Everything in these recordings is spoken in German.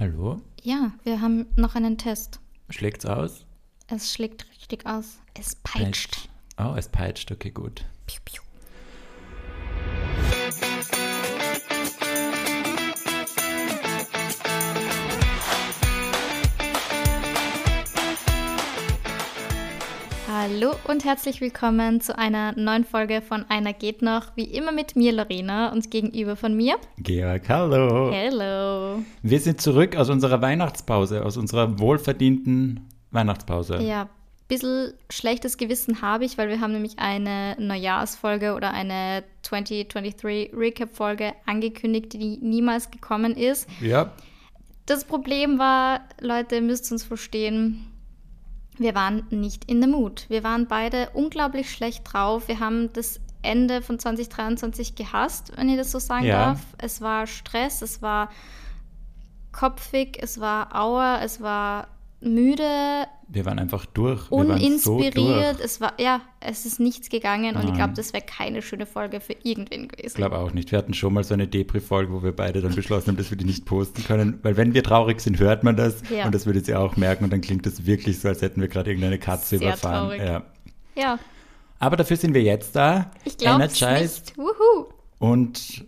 Hallo? Ja, wir haben noch einen Test. Schlägt's aus? Es schlägt richtig aus. Es peitscht. Oh, es peitscht, okay, gut. Piu, piu. Hallo und herzlich willkommen zu einer neuen Folge von Einer geht noch. Wie immer mit mir, Lorena, und gegenüber von mir. Georg, hallo. Hello. Wir sind zurück aus unserer Weihnachtspause, aus unserer wohlverdienten Weihnachtspause. Ja, bisschen schlechtes Gewissen habe ich, weil wir haben nämlich eine Neujahrsfolge oder eine 2023 Recap-Folge angekündigt, die niemals gekommen ist. Ja, Das Problem war, Leute, ihr müsst uns verstehen, wir waren nicht in the mood. Wir waren beide unglaublich schlecht drauf. Wir haben das Ende von 2023 gehasst, wenn ich das so sagen Ja. darf. Es war Stress, es war kopfig, es war auer, es war müde, wir waren einfach durch. Waren so uninspiriert. durch. es war, ja, es ist nichts gegangen und ich Nein. glaube, das wäre keine schöne Folge für irgendwen Ich gewesen. glaube auch nicht. Wir hatten schon mal so eine Depri-Folge, wo wir beide dann beschlossen haben, dass wir die nicht posten können. Weil wenn wir traurig sind, hört man das. Ja. Und das würdet ihr auch merken. Und dann klingt das wirklich so, als hätten wir gerade irgendeine Katze Sehr überfahren. traurig. Ja. Ja, Aber dafür sind wir jetzt da. ich glaube nicht. Wuhu. Und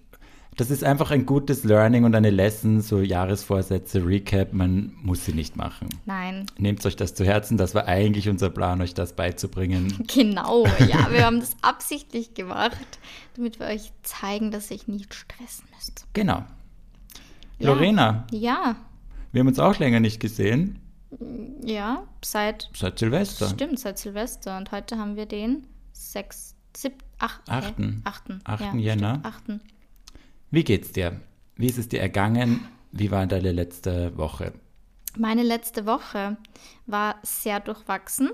das ist einfach ein gutes Learning und eine Lesson, so Jahresvorsätze, Recap, man muss sie nicht machen. Nein, Nehmt euch das zu Herzen, das war eigentlich unser Plan, euch das beizubringen. genau. Ja, wir haben das absichtlich gemacht, damit wir euch zeigen, dass ihr nicht stressen müsst. Genau. Ja. Lorena, Ja, wir haben uns auch länger nicht gesehen, ja, seit, seit Silvester. stimmt, seit Silvester. Und heute haben wir den 6, 7, 8, Achten. 8. Achten Jänner. 8. Wie geht's dir? Wie ist es dir ergangen? Wie war deine letzte Woche? Meine letzte Woche war sehr durchwachsen.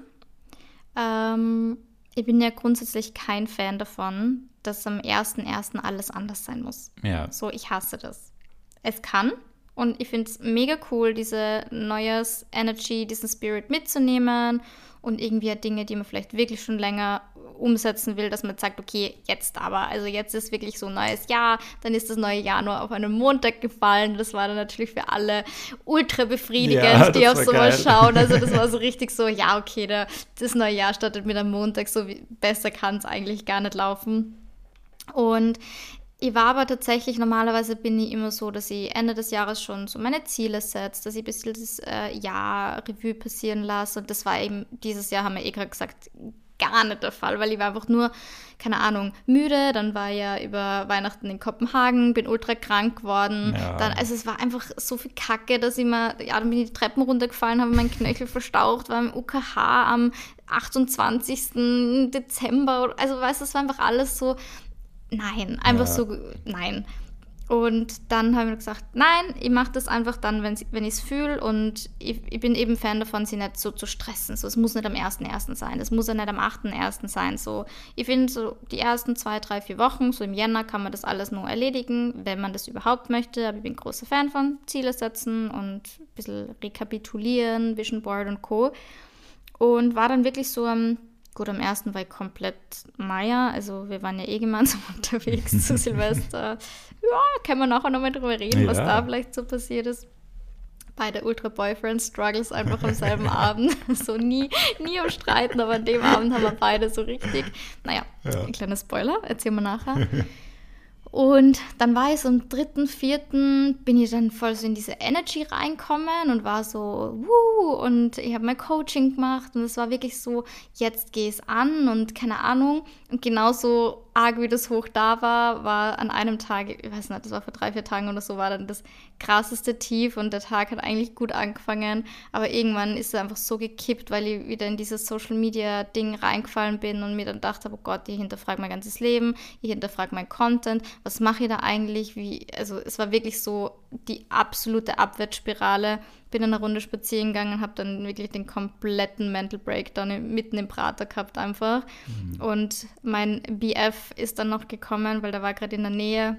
Ähm, ich bin ja grundsätzlich kein Fan davon, dass am 1.1. alles anders sein muss. Ja, So, ich hasse das. Es kann und ich finde es mega cool, diese neues Energy, diesen Spirit mitzunehmen und irgendwie Dinge, die man vielleicht wirklich schon länger umsetzen will, dass man sagt, okay, jetzt aber, also jetzt ist wirklich so ein neues Jahr, dann ist das neue Jahr nur auf einen Montag gefallen. Das war dann natürlich für alle ultra befriedigend, Ja, die auf sowas geil. schauen. Also das war so richtig so, ja, okay, der, das neue Jahr startet mit einem Montag, so wie, besser kann es eigentlich gar nicht laufen. Und ich war aber tatsächlich, normalerweise bin ich immer so, dass ich Ende des Jahres schon so meine Ziele setze, dass ich ein bisschen das äh, Jahr Revue passieren lasse. Und das war eben, dieses Jahr haben wir eh gerade gesagt, gar nicht der Fall, weil ich war einfach nur, keine Ahnung, müde. Dann war ich ja über Weihnachten in Kopenhagen, bin ultra krank geworden. Ja. Dann, also es war einfach so viel Kacke, dass ich mir, ja, dann bin ich die Treppen runtergefallen, habe meinen Knöchel verstaucht, war im UKH am 28. Dezember. Also weißt du, es war einfach alles so, nein, einfach Ja. so, nein. Und dann haben wir gesagt, nein, ich mache das einfach dann, wenn, wenn ich es fühle. Und ich, ich bin eben Fan davon, sie nicht so zu stressen. So, es muss nicht am 1.1. sein, es muss ja nicht am 8.1. sein. So, ich finde, so die ersten zwei, drei, vier Wochen, so im Jänner, kann man das alles nur erledigen, wenn man das überhaupt möchte. Aber ich bin großer Fan von Ziele setzen und ein bisschen rekapitulieren, Vision Board und Co. Und war dann wirklich so am, gut, am ersten war ich komplett Meier. Also wir waren ja eh gemeinsam unterwegs zu Silvester. Ja, können wir nachher nochmal drüber reden, was Ja. da vielleicht so passiert ist. Beide Ultra Boyfriend Struggles einfach am selben Abend. So nie, nie am Streiten, aber an dem Abend haben wir beide so richtig. Naja, Ja. ein kleiner Spoiler, erzählen wir nachher. Und dann war ich so am dritten, vierten, bin ich dann voll so in diese Energy reinkommen und war so, wuh, und ich habe mein Coaching gemacht und es war wirklich so, jetzt geh es an und keine Ahnung. Und genauso arg wie das hoch da war, war an einem Tag, ich weiß nicht, das war vor drei, vier Tagen oder so, war dann das krasseste Tief und der Tag hat eigentlich gut angefangen, aber irgendwann ist er einfach so gekippt, weil ich wieder in dieses Social Media Ding reingefallen bin und mir dann dachte, oh Gott, ich hinterfrage mein ganzes Leben, ich hinterfrage mein Content, was mache ich da eigentlich, wie, also es war wirklich so die absolute Abwärtsspirale, bin eine Runde spazieren gegangen, habe dann wirklich den kompletten Mental Breakdown mitten im Prater gehabt einfach und mein BF ist dann noch gekommen, weil der war gerade in der Nähe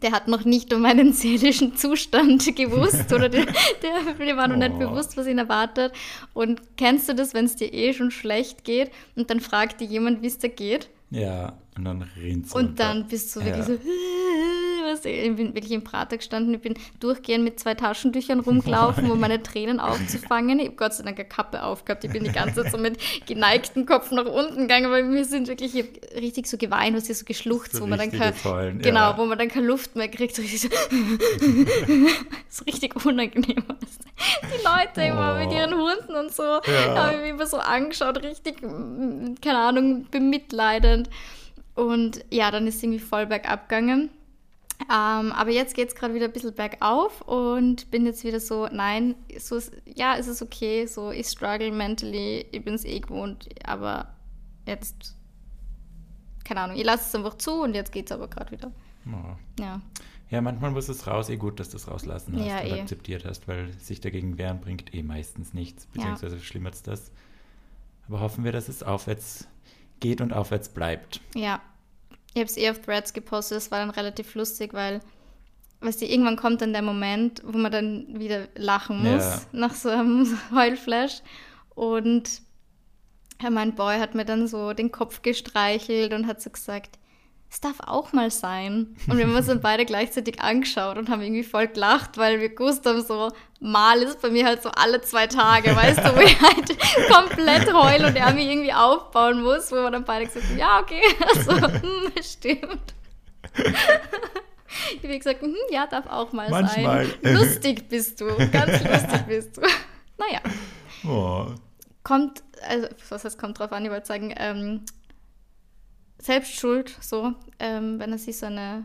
der hat noch nicht um meinen seelischen Zustand gewusst oder der, der, dem war noch nicht Oh. bewusst, was ihn erwartet. Und kennst du das, wenn es dir eh schon schlecht geht und dann fragt dir jemand, wie es dir geht? Ja, und dann rinnt Und dann bist du wirklich Ja. so, was, ich bin wirklich im Prater gestanden, ich bin durchgehend mit zwei Taschentüchern rumgelaufen, um meine Tränen aufzufangen. Ich habe Gott sei Dank eine Kappe aufgehabt. Ich bin die ganze Zeit so mit geneigtem Kopf nach unten gegangen, weil wir sind wirklich ich richtig so geweint, was hier so geschluchzt, So wo man dann kein, richtiges Heulen, genau, ja. wo man dann keine Luft mehr kriegt. So richtig so, so richtig unangenehm. Die Leute immer Oh. mit ihren Hunden und so, Ja. haben mich immer so angeschaut, richtig, keine Ahnung, bemitleidend. Und ja, dann ist es irgendwie voll bergab gegangen. Ähm, aber jetzt geht es gerade wieder ein bisschen bergauf und bin jetzt wieder so, nein, so ist, ja, es ist okay, so ich struggle mentally, ich bin es eh gewohnt, aber jetzt, keine Ahnung, ich lasse es einfach zu und jetzt geht es aber gerade wieder. Oh. Ja, Ja, manchmal muss es raus. Eh gut, dass du es rauslassen hast Ja, und eh. akzeptiert hast, weil sich dagegen wehren bringt eh meistens nichts, beziehungsweise verschlimmert es das. Aber hoffen wir, dass es aufwärts geht und aufwärts bleibt. ja. Ich habe es eh auf Threads gepostet, das war dann relativ lustig, weil, weißt du, irgendwann kommt dann der Moment, wo man dann wieder lachen muss, Ja. nach so einem Heulflash. Und mein Boy hat mir dann so den Kopf gestreichelt und hat so gesagt, es darf auch mal sein. Und wir haben uns dann beide gleichzeitig angeschaut und haben irgendwie voll gelacht, weil wir gewusst haben, so mal ist bei mir halt so alle zwei Tage, weißt du, wo ich halt komplett heul und er mich irgendwie aufbauen muss, wo wir dann beide gesagt haben, ja, okay, also, hm, stimmt. Ich habe gesagt, hm, ja, darf auch mal Manchmal. sein. Lustig bist du, ganz lustig bist du. Naja Oh. kommt, also was heißt kommt drauf an, ich wollte sagen, ähm, selbst schuld, so, ähm, wenn er sich so eine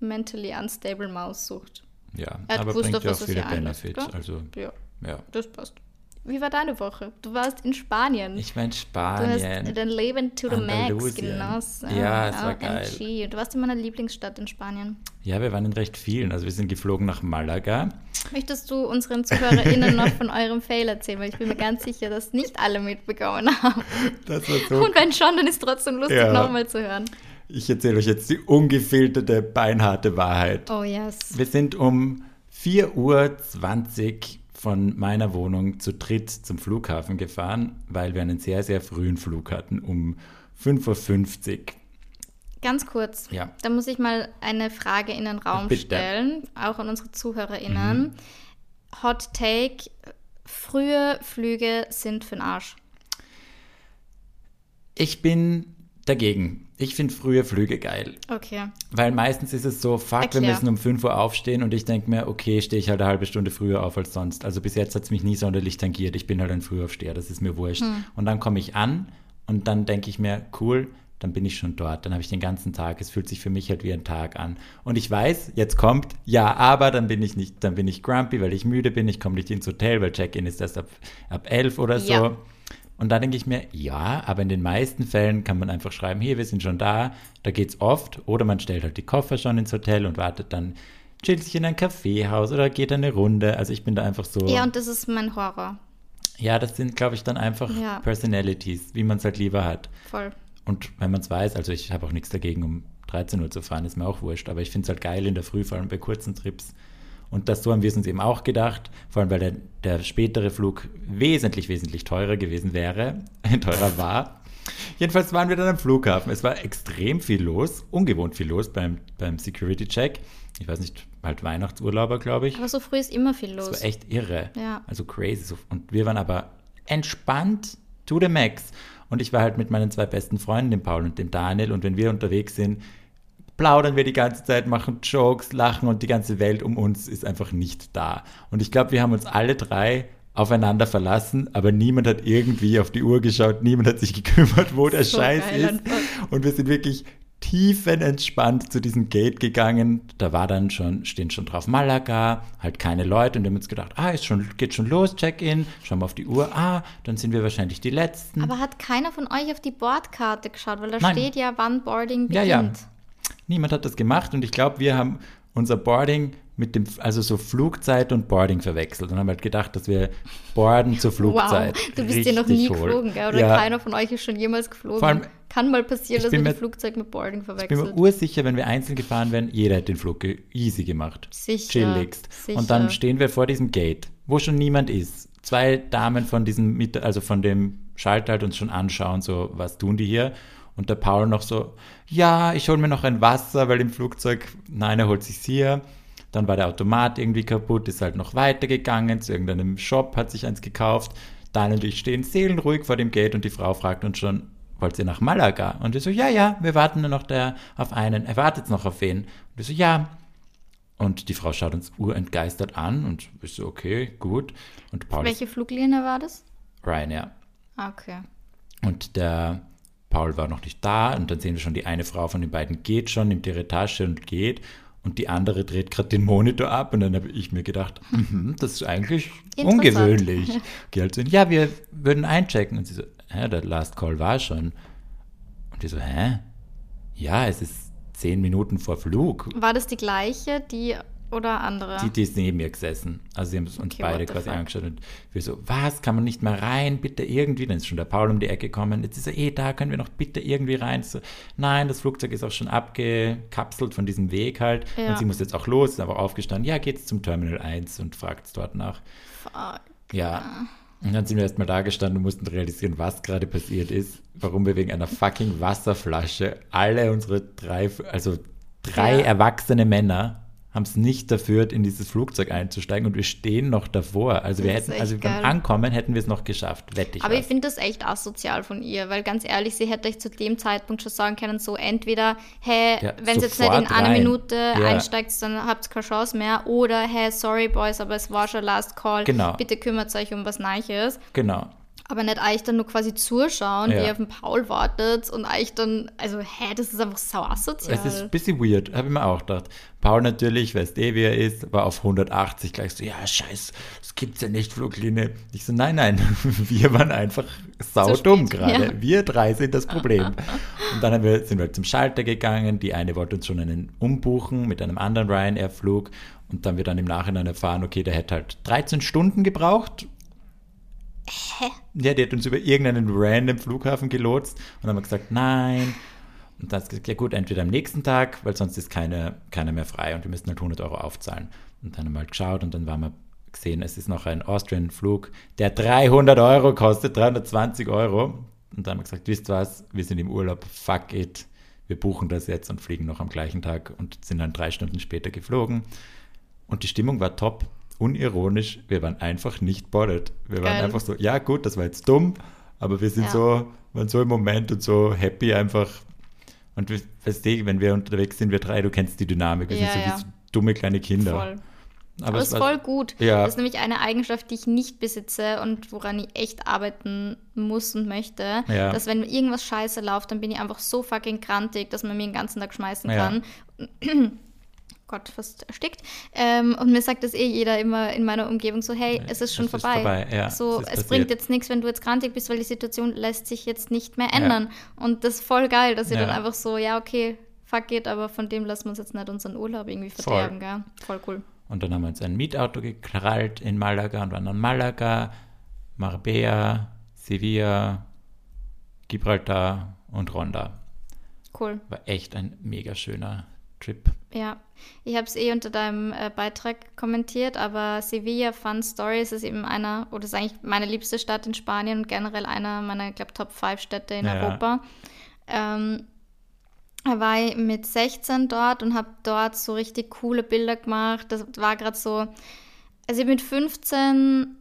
mentally unstable Maus sucht. Ja, Er hat aber gewusst, bringt ja auch viele Benefits. Also, Ja, ja. das passt. Wie war deine Woche? Du warst in Spanien. Ich meine du hast Spanien. dein Leben to the max genossen. Ja, es war OMG. geil. Du warst in meiner Lieblingsstadt in Spanien. Ja, wir waren in recht vielen. Also wir sind geflogen nach Malaga. Möchtest du unseren ZuhörerInnen noch von eurem Fail erzählen? Weil ich bin mir ganz sicher, dass nicht alle mitbekommen haben. Das war so Und wenn schon, dann ist es trotzdem lustig, Ja. nochmal zu hören. Ich erzähle euch jetzt die ungefilterte, beinharte Wahrheit. Oh yes. Wir sind um 4.20 Uhr von meiner Wohnung zu dritt zum Flughafen gefahren, weil wir einen sehr, sehr frühen Flug hatten, um 5.50 Uhr. Ganz kurz, Ja. da muss ich mal eine Frage in den Raum Bitte. stellen, auch an unsere ZuhörerInnen. Hot Take, frühe Flüge sind für den Arsch. Ich bin dagegen. Ich finde frühe Flüge geil. Okay. Weil meistens ist es so, fuck, wir Erklär. müssen um 5 Uhr aufstehen und ich denke mir, okay, stehe ich halt eine halbe Stunde früher auf als sonst. Also bis jetzt hat es mich nie sonderlich tangiert. Ich bin halt ein Frühaufsteher, das ist mir wurscht. Und dann komme ich an und dann denke ich mir, cool, dann bin ich schon dort. Dann habe ich den ganzen Tag. Es fühlt sich für mich halt wie ein Tag an. Und ich weiß, jetzt kommt, ja, aber dann bin ich nicht, dann bin ich grumpy, weil ich müde bin. Ich komme nicht ins Hotel, weil Check-in ist erst ab, ab 11 oder so. Ja. Und da denke ich mir, ja, aber in den meisten Fällen kann man einfach schreiben, hier, wir sind schon da, da geht's oft. Oder man stellt halt die Koffer schon ins Hotel und wartet dann, chillt sich in ein Kaffeehaus oder geht eine Runde. Also ich bin da einfach so. Ja, und das ist mein Horror. Ja, das sind, glaube ich, dann einfach Ja. Personalities, wie man es halt lieber hat. Voll. Und wenn man es weiß, also ich habe auch nichts dagegen, um 13 Uhr zu fahren, ist mir auch wurscht. Aber ich finde es halt geil in der Früh, vor allem bei kurzen Trips. Und das so haben wir es uns eben auch gedacht, vor allem weil der, der spätere Flug wesentlich, wesentlich teurer gewesen wäre, teurer war. Jedenfalls waren wir dann am Flughafen. Es war extrem viel los, ungewohnt viel los beim, beim Security-Check. Ich weiß nicht, halt Weihnachtsurlauber, glaube ich. Aber so früh ist immer viel Das los. war echt irre. Ja. Also crazy. Und wir waren aber entspannt to the max. Und ich war halt mit meinen zwei besten Freunden, dem Paul und dem Daniel. Und wenn wir unterwegs sind, plaudern wir die ganze Zeit, machen Jokes, lachen und die ganze Welt um uns ist einfach nicht da. Und ich glaube, wir haben uns alle drei aufeinander verlassen, aber niemand hat irgendwie auf die Uhr geschaut, niemand hat sich gekümmert, wo der So Scheiß ist. einfach. Und wir sind wirklich tiefenentspannt zu diesem Gate gegangen. Da war dann schon, stehen schon drauf Malaga, halt keine Leute. Und wir haben uns gedacht, ah, ist schon, geht schon los, Check-in. Schauen wir auf die Uhr. Ah, dann sind wir wahrscheinlich die Letzten. Aber hat keiner von euch auf die Bordkarte geschaut? Weil da Nein. steht ja, wann Boarding Ja, beginnt. ja. Niemand hat das gemacht und ich glaube, wir haben unser Boarding mit dem, also so Flugzeit und Boarding verwechselt und haben halt gedacht, dass wir boarden zur Flugzeit. Wow, du bist ja noch nie hohl. geflogen, gell? Oder Ja, keiner von euch ist schon jemals geflogen. Vor allem, Kann mal passieren, dass man mir- Flugzeug mit Boarding Ich bin verwechselt. mir ursicher, wenn wir einzeln gefahren wären, jeder hätte den Flug easy gemacht. Sicher, Chilligst. sicher. Und dann stehen wir vor diesem Gate, wo schon niemand ist. Zwei Damen von diesem, also von dem Schalter halt uns schon anschauen, so, was tun die hier? Und der Paul noch so, ja, ich hole mir noch ein Wasser, weil im Flugzeug, nein, er holt sich hier. Dann war der Automat irgendwie kaputt, ist halt noch weitergegangen zu irgendeinem Shop, hat sich eins gekauft. Daniel und ich stehen seelenruhig vor dem Gate und die Frau fragt uns schon, wollt ihr nach Malaga? Und wir so, ja, ja, wir warten nur noch da auf einen. Er wartet noch auf wen? Und wir so, ja. Und die Frau schaut uns urentgeistert an und wir so, okay, gut. Und Paul Welche Fluglinie war das? Ryanair. Ah, okay. Und der Paul war noch nicht da und dann sehen wir schon, die eine Frau von den beiden geht schon, nimmt ihre Tasche und geht und die andere dreht gerade den Monitor ab und dann habe ich mir gedacht, mhm, das ist eigentlich ungewöhnlich. Geh halt so, ja, wir würden einchecken und sie so, hä, der Last Call war schon. Und die so, hä? Ja, es ist zehn Minuten vor Flug. War das die gleiche, die oder andere? Die, die ist neben mir gesessen. Also sie haben uns okay, beide quasi angeschaut und wir so, was, kann man nicht mehr rein, bitte irgendwie? Dann ist schon der Paul um die Ecke gekommen. Jetzt ist er, eh, da können wir noch bitte irgendwie rein. So, nein, das Flugzeug ist auch schon abgekapselt von diesem Weg halt. Ja. Und sie muss jetzt auch los, ist einfach aufgestanden. Ja, geht's zum Terminal 1 und fragt es dort nach. Fuck. Ja. Und dann sind wir erstmal da gestanden und mussten realisieren, was gerade passiert ist, warum wir wegen einer fucking Wasserflasche alle unsere drei, also drei ja. erwachsene Männer haben es nicht dafür, in dieses Flugzeug einzusteigen und wir stehen noch davor. Also wir hätten, also beim Ankommen hätten wir es noch geschafft, wette ich. Aber was. ich finde das echt asozial von ihr, weil ganz ehrlich, sie hätte euch zu dem Zeitpunkt schon sagen können, so entweder, hey, ja, wenn es jetzt nicht in einer. Minute ja. einsteigt, dann habt ihr keine Chance mehr, oder hey, sorry Boys, aber es war schon Last Call, genau. bitte kümmert euch um was Neues. Genau aber nicht eigentlich dann nur quasi zuschauen, ja. wie ihr auf den Paul wartet und eigentlich dann, also hä, das ist einfach sau asozial. Es ist ein bisschen weird, habe ich mir auch gedacht. Paul natürlich, weißt eh, wie er ist, war auf 180 gleich so, ja, scheiß, das gibt's ja nicht, Fluglinie. Ich so, nein, nein, wir waren einfach saudumm gerade. Ja. Wir drei sind das Problem. und dann wir, sind wir zum Schalter gegangen, die eine wollte uns schon einen umbuchen mit einem anderen Ryanair-Flug und dann wir dann im Nachhinein erfahren, okay, der hätte halt 13 Stunden gebraucht Hä? Ja, die hat uns über irgendeinen random Flughafen gelotst und dann haben wir gesagt, nein. Und dann hat gesagt, ja gut, entweder am nächsten Tag, weil sonst ist keine, keiner mehr frei und wir müssten halt 100 Euro aufzahlen. Und dann haben wir halt geschaut und dann waren wir gesehen, es ist noch ein Austrian-Flug, der 300 Euro kostet, 320 Euro. Und dann haben wir gesagt, wisst was, wir sind im Urlaub, fuck it, wir buchen das jetzt und fliegen noch am gleichen Tag und sind dann drei Stunden später geflogen. Und die Stimmung war top unironisch, wir waren einfach nicht bothered. Wir Geil. waren einfach so, ja gut, das war jetzt dumm, aber wir sind ja. so, waren so im Moment und so happy einfach. Und weißt du, wenn wir unterwegs sind, wir drei, du kennst die Dynamik, wir ja, sind so ja. wie dumme kleine Kinder. Voll. Aber, aber es ist voll gut. Ja. Das ist nämlich eine Eigenschaft, die ich nicht besitze und woran ich echt arbeiten muss und möchte. Ja. Dass wenn irgendwas scheiße läuft, dann bin ich einfach so fucking krantig, dass man mir den ganzen Tag schmeißen kann. Gott, fast erstickt. Ähm, und mir sagt das eh jeder immer in meiner Umgebung so, hey, es ist schon es vorbei. Ist vorbei. Ja, so, es, es bringt jetzt nichts, wenn du jetzt krantig bist, weil die Situation lässt sich jetzt nicht mehr ändern. Ja. Und das ist voll geil, dass ihr ja. dann einfach so, ja, okay, fuck it, aber von dem lassen wir uns jetzt nicht unseren Urlaub irgendwie verderben, voll. gell? Voll cool. Und dann haben wir uns ein Mietauto gekrallt in Malaga und waren dann Malaga, Marbella, Sevilla, Gibraltar und Ronda. Cool. War echt ein mega schöner Trip. Ja, ich habe es eh unter deinem äh, Beitrag kommentiert, aber Sevilla Fun Stories ist eben einer, oder ist eigentlich meine liebste Stadt in Spanien und generell einer meiner, ich glaube, Top 5 Städte in ja. Europa. Ähm, war ich mit 16 dort und habe dort so richtig coole Bilder gemacht. Das war gerade so, also mit 15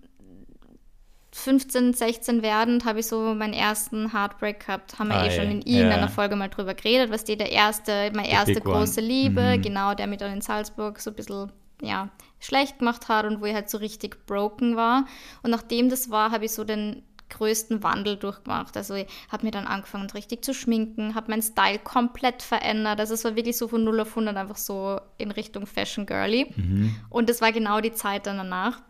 15, 16 werdend habe ich so meinen ersten Heartbreak gehabt. Haben wir eh schon in irgendeiner ja. Folge mal drüber geredet, was die der erste, meine erste große one. Liebe, mhm. genau, der mich dann in Salzburg so ein bisschen, ja, schlecht gemacht hat und wo ich halt so richtig broken war. Und nachdem das war, habe ich so den größten Wandel durchgemacht. Also ich habe mir dann angefangen richtig zu schminken, habe meinen Style komplett verändert. Also es war wirklich so von 0 auf 100 einfach so in Richtung Fashion Girly. Mhm. Und das war genau die Zeit dann danach.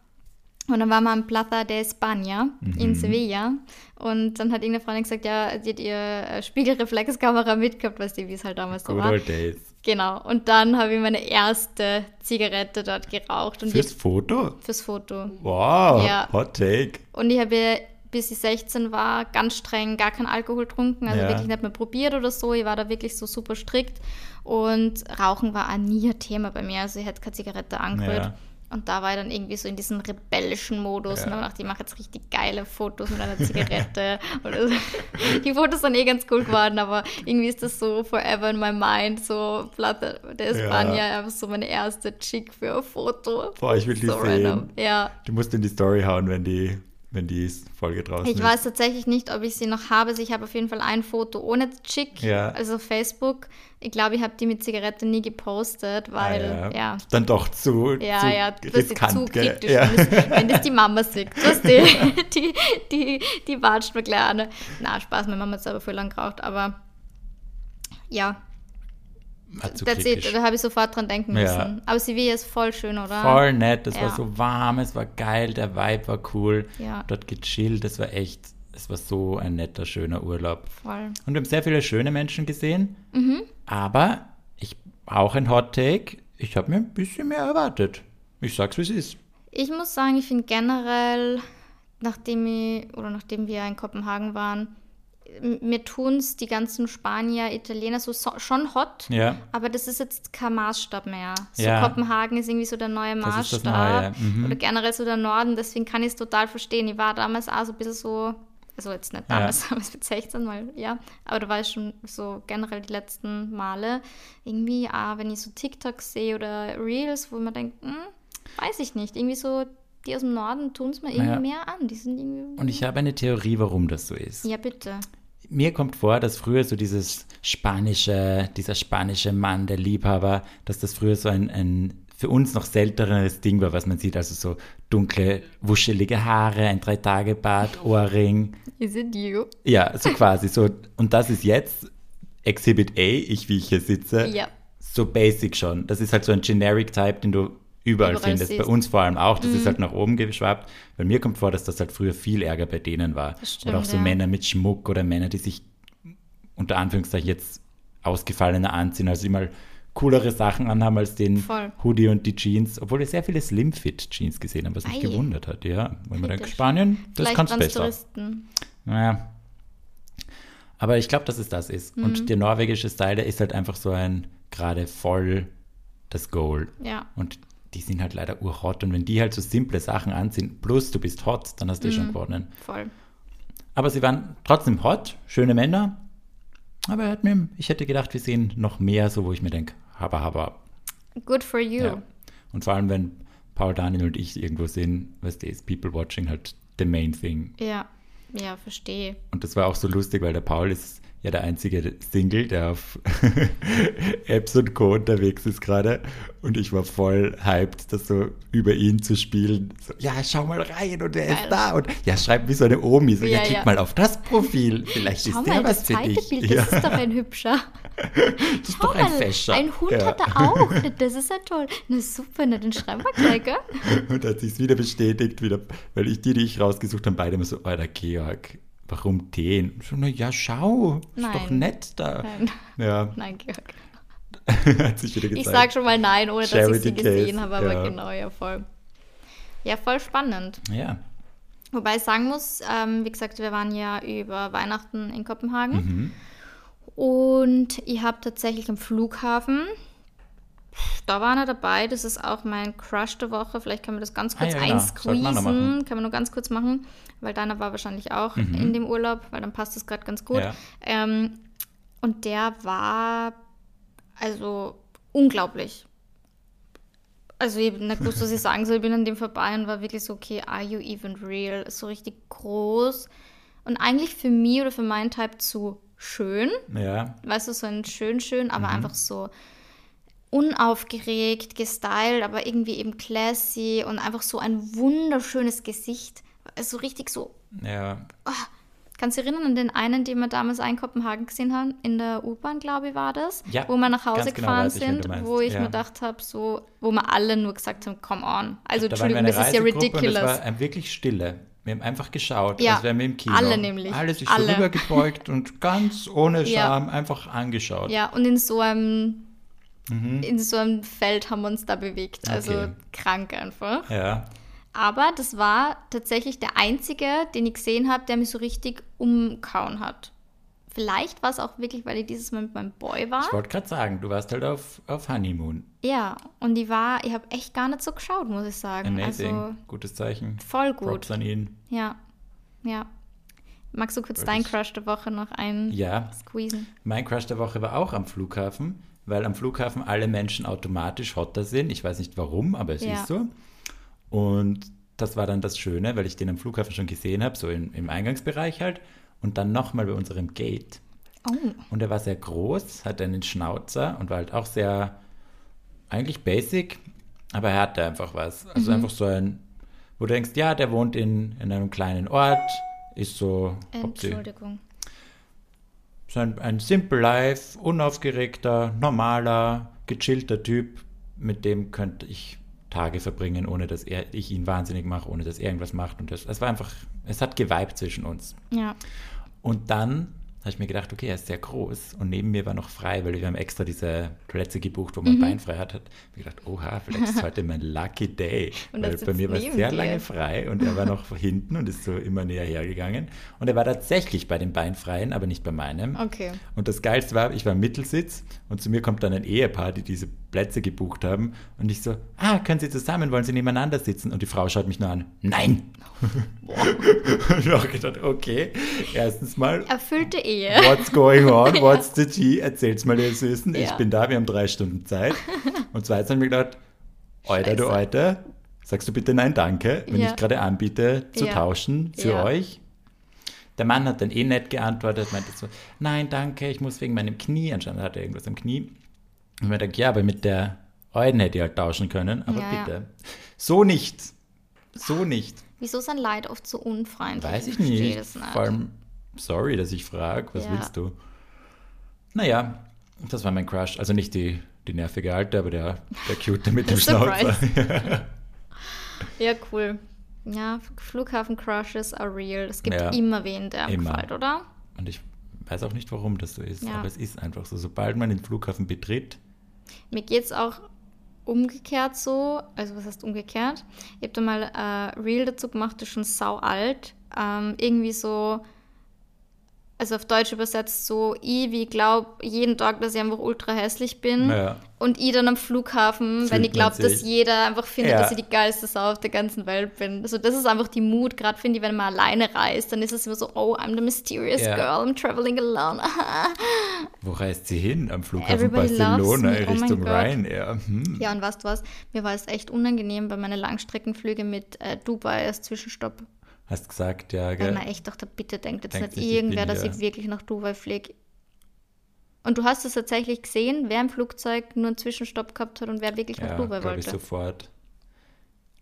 Und dann waren wir am Plaza de España mhm. in Sevilla. Und dann hat irgendeine Freundin gesagt, ja, sie hat ihr äh, Spiegelreflexkamera mitgehabt, weißt du, wie es halt damals so Good war. Old days. Genau. Und dann habe ich meine erste Zigarette dort geraucht. Und fürs Foto? Fürs Foto. Wow, ja. Hot Take. Und ich habe, bis ich 16 war, ganz streng gar keinen Alkohol getrunken. Also ja. wirklich nicht mehr probiert oder so. Ich war da wirklich so super strikt. Und Rauchen war auch nie ein Thema bei mir. Also ich hätte keine Zigarette angerührt. Ja. Und da war ich dann irgendwie so in diesem rebellischen Modus. Ja. Und dann dachte ich, mache jetzt richtig geile Fotos mit einer Zigarette. Oder so. Die Fotos sind eh ganz cool geworden, aber irgendwie ist das so forever in my mind. So Plata de España, Ja. einfach so meine erste Chick für ein Foto. Boah, ich will die so sehen. random. Ja. Du musst in die Story hauen, wenn die, wenn die Folge draußen Ich ist. weiß tatsächlich nicht, ob ich sie noch habe. Also ich habe auf jeden Fall ein Foto ohne Chick, Ja. also auf Facebook. Ich glaube, ich habe die mit Zigarette nie gepostet, Ah, weil, ja, Dann doch zu, Ja, zu ja, riskant, zu kritisch, Ja. wenn, das, das die Mama sieht. Was die, die, die, die watscht mir gleich an. Na, Spaß, meine Mama hat selber voll lang geraucht, aber ja, That's kritisch. it. Da habe ich sofort dran denken Ja. müssen. Aber Sevilla ist voll schön, oder? Voll nett, es Ja. war so warm, es war geil, der Vibe war cool. Ja. Dort gechillt, es war echt, es war so ein netter, schöner Urlaub. Voll. Und wir haben sehr viele schöne Menschen gesehen, Mhm. aber ich auch ein Hot Take, ich habe mir ein bisschen mehr erwartet. Ich sag's, wie es ist. Ich muss sagen, ich finde generell, nachdem ich oder nachdem wir in Kopenhagen waren, mir tun es die ganzen Spanier, Italiener so, so schon hot, Ja, aber das ist jetzt kein Maßstab mehr. So Ja. Kopenhagen ist irgendwie so der neue Maßstab Neue, mhm. oder generell so der Norden, deswegen kann ich es total verstehen. Ich war damals auch so ein bisschen so, also jetzt nicht Ja. damals, aber mit 16 mal, ja, aber da war ich schon so generell die letzten Male irgendwie, ah, wenn ich so TikToks sehe oder Reels, wo man denkt, hm, weiß ich nicht, irgendwie so, die aus dem Norden tun es mir irgendwie Naja. mehr an. Die sind irgendwie. und ich habe eine Theorie, warum das so ist. ja, bitte. Mir kommt vor, dass früher so dieses spanische, dieser spanische Mann, der Liebhaber, dass das früher so ein, ein für uns noch selteneres Ding war, was man sieht. Also so dunkle, wuschelige Haare, ein Drei-Tage-Bart, Ohrring. Is it you? Ja, so quasi. So. Und das ist jetzt Exhibit A, ich wie ich hier sitze. Ja. So basic schon. Das ist halt so ein Generic Type, den du überall, Überall findest. siehst. Mhm. Bei uns vor allem auch. Das ist halt nach oben geschwappt. Weil mir kommt vor, dass das halt früher viel Ärger bei denen war. Stimmt, oder auch so ja. Männer mit Schmuck oder Männer, die sich unter Anführungszeichen jetzt ausgefallener anziehen, also die mal coolere Sachen anhaben als den Voll. Hoodie und die Jeans, obwohl wir sehr viele Slim-Fit-Jeans gesehen haben, was mich Ei. gewundert hat, ja. Weil man denkt. Spanien, das kannst waren's besser. Touristen. Naja. Aber ich glaube, dass es das ist. Mhm. Und der norwegische Style, der ist halt einfach so ein gerade voll das Goal. Ja. Und die sind halt leider urhot. Und wenn die halt so simple Sachen anziehen, plus du bist hot, dann hast du eh Mhm. schon gewonnen. Voll. Aber sie waren trotzdem hot, schöne Männer. Aber er mir, ich hätte gedacht, wir sehen noch mehr, so wo ich mir denke, haba, haba. Good for you. Ja. Und vor allem, wenn Paul, Daniel und ich irgendwo sehen, weißt du, ist People Watching halt the main thing. Ja, ja, verstehe. Und das war auch so lustig, weil der Paul ist ja der einzige Single, der auf Apps und Co. unterwegs ist gerade. Und ich war voll hyped, das so über ihn zu spielen. So, ja, schau mal rein und er Geil. ist da. Und ja, schreib wie so eine Omi. So, ja, Ja, klick ja. mal auf das Profil. Vielleicht Schau ist der mal, was das für dich. Bild, ja, das ist doch ein hübscher. das ist doch ein Fäscher. ein Hund ja. hat er auch. Das ist ja toll. Na super, na, den schreiben wir gleich, gell? Und hat sich wieder bestätigt, wieder, weil ich die, die ich rausgesucht habe, beide immer so, oh, der Georg, warum den? So, na ja, schau, ist doch Nein. nett da. Nein, Ja, nein, Georg. hat sich wieder Ich gezeigt. sag schon mal nein, ohne dass ich Charity sie gesehen Case, habe, aber ja. genau, ja, voll. Ja, voll spannend. Ja. Wobei ich sagen muss, ähm, wie gesagt, wir waren ja über Weihnachten in Kopenhagen Mhm. und ich habe tatsächlich am Flughafen, da war einer dabei, das ist auch mein Crush der Woche, vielleicht können wir das ganz Ah, kurz ja, genau. Noch machen. einsqueezen, können wir nur ganz kurz machen, weil deiner war wahrscheinlich auch in dem Urlaub, weil dann passt es gerade ganz gut. Mhm. Ja. Ähm, und der war also unglaublich. Also ich habe nicht gewusst, was ich sagen soll. Ich bin an dem vorbei und war wirklich so, okay, are you even real? So richtig groß. Und eigentlich für mich oder für meinen Type zu schön. Ja. Weißt du, so ein schön, schön, Mhm. aber einfach so unaufgeregt, gestylt, aber irgendwie eben classy und einfach so ein wunderschönes Gesicht. Also richtig so Ja. Kannst du dich erinnern an den einen, den wir damals in Kopenhagen gesehen haben? In der U-Bahn, glaube ich, war das. Ja, wo wir nach Hause genau gefahren weiß ich, sind, wo ich ja. mir gedacht habe, so, wo wir alle nur gesagt haben, come on. Also, Da Entschuldigung, das ist ja ridiculous. Und das war wirklich Stille. Wir haben einfach geschaut, Ja, als wären wir im Kino. alle nämlich, Alle sich alle. so rübergebeugt und ganz ohne Ja. Scham einfach angeschaut. ja, und in so einem in so einem Feld haben wir uns da bewegt. Also Mhm. Okay. krank einfach. Ja. Aber das war tatsächlich der einzige, den ich gesehen habe, der mich so richtig umkauen hat. Vielleicht war es auch wirklich, weil ich dieses Mal mit meinem Boy war. Ich wollte gerade sagen, du warst halt auf, auf Honeymoon. Ja, und die war, ich habe echt gar nicht so geschaut, muss ich sagen. Amazing. Also Gutes Zeichen. voll gut. Props an ihn. Ja, ja. Magst du kurz deinen Crush der Woche noch ein Ja, squeezen? mein Crush der Woche war auch am Flughafen, weil am Flughafen alle Menschen automatisch hotter sind. Ich weiß nicht warum, aber es Ja. ist so. Und das war dann das Schöne, weil ich den am Flughafen schon gesehen habe, so im, im Eingangsbereich halt. Und dann nochmal bei unserem Gate. Oh, Und er war sehr groß, hatte einen Schnauzer und war halt auch sehr, eigentlich basic, aber er hatte einfach was. Mhm. Also einfach so ein, wo du denkst, ja, der wohnt in, in einem kleinen Ort, ist so, Entschuldigung. so ein, ein Simple Life, unaufgeregter, normaler, gechillter Typ, mit dem könnte ich Tage verbringen, ohne dass er, ich ihn wahnsinnig mache, ohne dass er irgendwas macht. Und das, es war einfach, es hat geweibt zwischen uns. Ja. Und dann habe ich mir gedacht, okay, er ist sehr groß und neben mir war noch frei, weil wir haben extra diese Plätze gebucht, wo man Mhm. Bein frei hat. Hat mir gedacht, oha, vielleicht ist heute mein Lucky Day. Und weil bei mir war es sehr dir. lange frei und er war noch hinten und ist so immer näher hergegangen. Und er war tatsächlich bei den Beinfreien, aber nicht bei meinem. Okay. Und das Geilste war, ich war im Mittelsitz und zu mir kommt dann ein Ehepaar, die diese Plätze gebucht haben. Und ich so, ah, können Sie zusammen, wollen Sie nebeneinander sitzen? Und die Frau schaut mich nur an, nein. und ich habe gedacht, okay, erstens mal, Erfüllte Ehe. what's going on, what's the tea? Erzähl's mal, ihr Süßen, ich Ja. bin da, wir haben drei Stunden Zeit. Und zweitens habe ich mir gedacht, Alter, du. Alter, sagst du bitte nein, danke, wenn Ja. ich gerade anbiete, zu Ja. tauschen für Ja. euch. Der Mann hat dann eh nett geantwortet, meinte so, nein, danke, ich muss wegen meinem Knie, anscheinend hat er irgendwas am Knie. Und mir denkt, ja, aber mit der Euden hätte ich halt tauschen können, aber Ja, ja. bitte. So nicht. So nicht. Wieso ist ein Leid oft so unfreundlich? Weiß ich verstehe nicht. nicht. Vor allem, sorry, dass ich frage, was Ja. willst du? Naja, das war mein Crush. Also nicht die, die nervige Alte, aber der, der Cute mit dem. Schnauzer. Ja, cool. Ja, Flughafen-Crushes are real. Es gibt Ja. immer wen, der Immer. gefällt, oder? Und ich weiß auch nicht, warum das so ist, Ja. aber es ist einfach so. Sobald man den Flughafen betritt, Mir geht es auch umgekehrt so, also was heißt umgekehrt? Ich habe da mal äh, Reel dazu gemacht, das ist schon sau alt. Ähm, irgendwie so, also auf Deutsch übersetzt so, ich wie glaub jeden Tag, dass ich einfach ultra hässlich bin. naja, Und ich dann am Flughafen, Fühlt wenn ich glaube, dass jeder einfach findet, Ja. dass ich die geilste Sau auf der ganzen Welt bin. Also das ist einfach die Mut, gerade finde ich, wenn man alleine reist, dann ist es immer so, oh, I'm the mysterious Ja. girl, I'm traveling alone. wo reist sie hin? Am Flughafen Everybody Barcelona me. Oh Richtung Gott. Ryanair. Hm. ja, und weißt du was? Mir war es echt unangenehm bei meinen Langstreckenflügen mit äh, Dubai als Zwischenstopp. Hast gesagt, ja, Weil gell? man echt dachte, bitte denkt jetzt Denkt nicht ich irgendwer, dass ich wirklich nach Dubai fliege. Und du hast es tatsächlich gesehen, wer im Flugzeug nur einen Zwischenstopp gehabt hat und wer wirklich nach Ja, Dubai glaube ich wollte. sofort.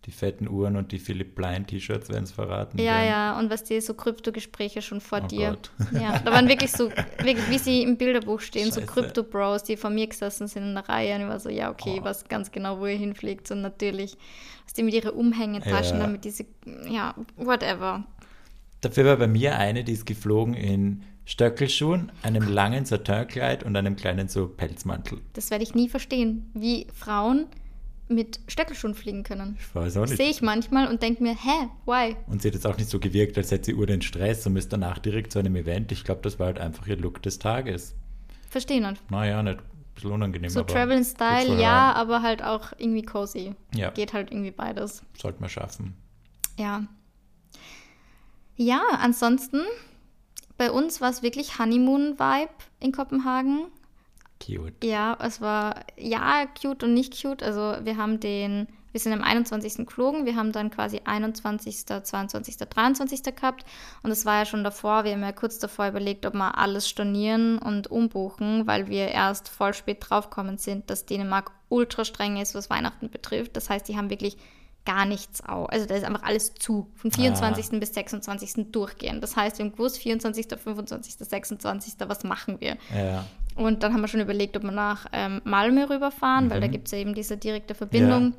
Die fetten Uhren und die Philipp Plein T-Shirts werden es verraten. Ja, werden. ja, und was die so Krypto-Gespräche schon vor Oh dir. Gott. Ja, da waren wirklich so, wirklich, wie sie im Bilderbuch stehen, so Scheiße. Krypto-Bros, die vor mir gesessen sind in der Reihe. Und ich war so, ja, okay, ich Oh. weiß ganz genau, wo ihr hinfliegt. Und natürlich, was die mit ihren Umhängetaschen, Ja. damit diese, ja, whatever. Dafür war bei mir eine, die ist geflogen in Stöckelschuhen, einem langen Satinkleid und einem kleinen so Pelzmantel. Das werde ich nie verstehen, wie Frauen mit Stöckelschuhen fliegen können. Ich weiß auch Sehe nicht. ich manchmal und denke mir, hä, why? Und sie hat jetzt auch nicht so gewirkt, als hätte sie Uhr den Stress und ist danach direkt zu einem Event. Ich glaube, das war halt einfach ihr Look des Tages. Verstehe nicht. Naja, nicht ein bisschen unangenehm, So Travel in Style, ja, aber halt auch irgendwie cozy. Ja, Geht halt irgendwie beides. sollte man schaffen. Ja. Ja, ansonsten, bei uns war es wirklich Honeymoon-Vibe in Kopenhagen. Cute. Ja, es war ja cute und nicht cute. Also wir haben den, wir sind am 21. geflogen, wir haben dann quasi 21., 22., 23. gehabt und es war ja schon davor, wir haben ja kurz davor überlegt, ob wir alles stornieren und umbuchen, weil wir erst voll spät draufgekommen sind, dass Dänemark ultra streng ist, was Weihnachten betrifft. Das heißt, die haben wirklich gar nichts au. Also da ist einfach alles zu. Von 24. bis 26. durchgehend. Das heißt, wir haben gewusst, 24., 25., 26. was machen wir? Ja, Und dann haben wir schon überlegt, ob wir nach ähm, Malmö rüberfahren, weil da gibt es ja eben diese direkte Verbindung.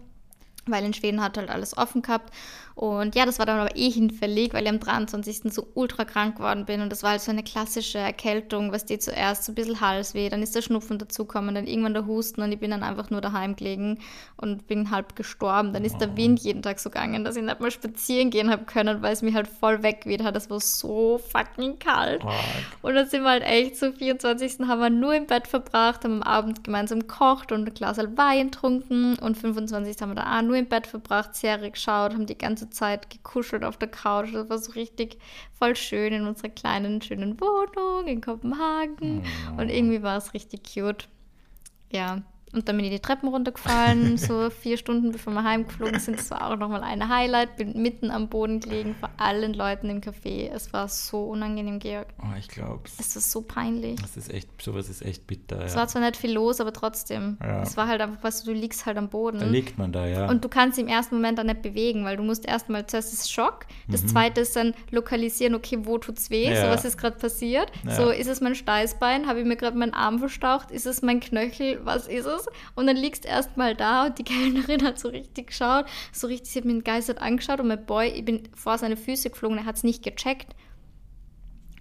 Weil in Schweden hat halt alles offen gehabt. Und ja, das war dann aber eh hinfällig, weil ich am 23. so ultra krank geworden bin. Und das war halt so eine klassische Erkältung, was die zuerst so ein bisschen Halsweh, dann ist der Schnupfen dazugekommen, dann irgendwann der Husten und ich bin dann einfach nur daheim gelegen und bin halb gestorben. Dann ist der Wind jeden Tag so gegangen, dass ich nicht mal spazieren gehen habe können, weil es mich halt voll weggeweht hat. Das war so fucking kalt. Oh, Und dann sind wir halt echt so 24. haben wir nur im Bett verbracht, haben am Abend gemeinsam gekocht und ein Glas Wein getrunken und 25. haben wir da auch nur im Bett verbracht, Serie geschaut, haben die ganze Zeit gekuschelt auf der Couch. Das war so richtig voll schön in unserer kleinen, schönen Wohnung in Kopenhagen. Und irgendwie war es richtig cute. Ja, und dann bin ich die Treppen runtergefallen, so vier Stunden bevor wir heimgeflogen sind. Das war auch nochmal ein Highlight. Bin mitten am Boden gelegen vor allen Leuten im Café. Es war so unangenehm, Georg. oh, ich glaub's. Es war so peinlich. Das ist echt, sowas ist echt bitter. Es Ja. war zwar nicht viel los, aber trotzdem. Ja. Es war halt einfach, weißt du, du liegst halt am Boden. Da liegt man da, ja. Und du kannst im ersten Moment dann nicht bewegen, weil du musst erstmal, zuerst ist Schock, das Mhm. zweite ist dann lokalisieren, okay, wo tut's weh, Ja. so was ist gerade passiert. So, ist es mein Steißbein, habe ich mir gerade meinen Arm verstaucht, ist es mein Knöchel, was ist es? Und dann liegst du erstmal da und die Kellnerin hat so richtig geschaut, so richtig, sie hat mich entgeistert angeschaut und mein Boy, ich bin vor seine Füße geflogen, er hat es nicht gecheckt.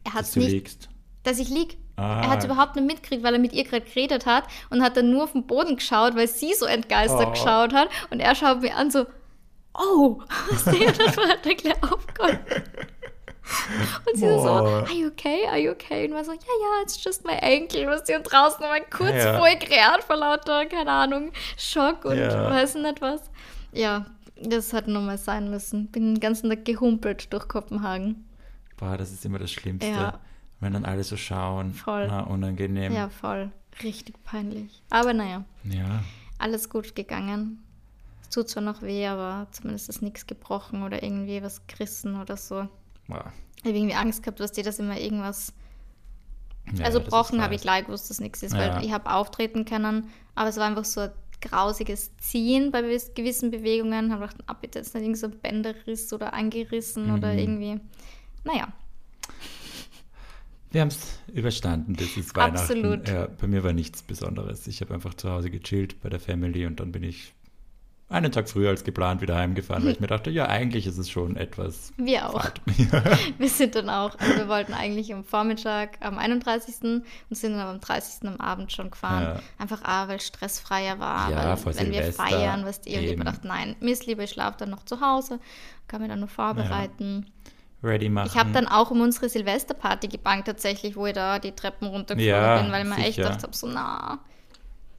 Er hat dass es du nicht liegst. dass ich lieg. Ah. Er hat es überhaupt nicht mitgekriegt, weil er mit ihr gerade geredet hat und hat dann nur auf den Boden geschaut, weil sie so entgeistert Oh. geschaut hat. Und er schaut mir an so, oh, was der das hat er gleich aufgehört. Und sie so, are you okay, are you okay? Und war so, ja, ja, it's just my ankle. Was die und draußen war kurz Ja. voll gerät vor lauter, keine Ahnung, Schock und Ja. weiß nicht was. Ja, das hat nur mal sein müssen. Bin den ganzen Tag gehumpelt durch Kopenhagen. Boah, das ist immer das Schlimmste. Ja. Wenn dann alle so schauen. Voll. Na, unangenehm. Ja, voll. Richtig peinlich. Aber naja. Ja. alles gut gegangen. Es tut zwar noch weh, aber zumindest ist nichts gebrochen oder irgendwie was gerissen oder so. Boah. Ich habe irgendwie Angst gehabt, dass die das immer irgendwas. Ja, also brochen habe ich gleich gewusst, dass nichts ist, Ja. weil ich habe auftreten können, aber es war einfach so ein grausiges Ziehen bei gewiss- gewissen Bewegungen. Habe gedacht, ab jetzt nicht irgend so ein Bänderriss oder angerissen oder Mhm. irgendwie. Naja, Wir haben es überstanden, das ist Weihnachten. Absolut. Ja, bei mir war nichts Besonderes. Ich habe einfach zu Hause gechillt bei der Family und dann bin ich einen Tag früher als geplant wieder heimgefahren, weil ich mir dachte, ja, eigentlich ist es schon etwas. wir auch. Wir sind dann auch, also wir wollten eigentlich am Vormittag am 31. und sind dann am 30. am Abend schon gefahren. Ja. Einfach A, weil es stressfreier war, Ja, weil vor wenn wir Silvester feiern, weißt du, ich hab eben. mir gedacht, nein, mir ist lieber, ich schlafe dann noch zu Hause, kann mir dann nur vorbereiten. Ready machen. Ich habe dann auch um unsere Silvesterparty gebankt tatsächlich, wo ich da die Treppen runtergeflogen Ja, bin, weil ich mir echt gedacht habe, so na,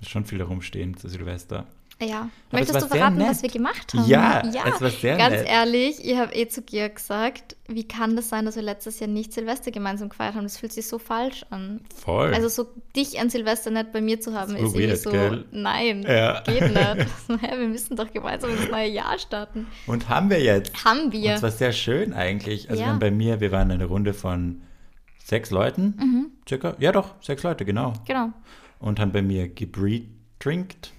schon viel herumstehen zu Silvester. Ja. Aber es Möchtest du verraten, was wir gemacht haben? Ja, es war sehr Ganz nett. ehrlich, ich habe eh zu Georg gesagt, wie kann das sein, dass wir letztes Jahr nicht Silvester gemeinsam gefeiert haben? Das fühlt sich so falsch an. Voll. Also so dich an Silvester nicht bei mir zu haben, So ist irgendwie weird, so, gell? nein, Ja. geht nicht. Wir müssen doch gemeinsam ins neue Jahr starten. und haben wir jetzt. Haben Und wir. es war sehr schön eigentlich. Also Ja. wir haben bei mir, wir waren eine Runde von sechs Leuten, circa. Ja doch, sechs Leute, genau. Genau. Und haben bei mir gebre-drinkt.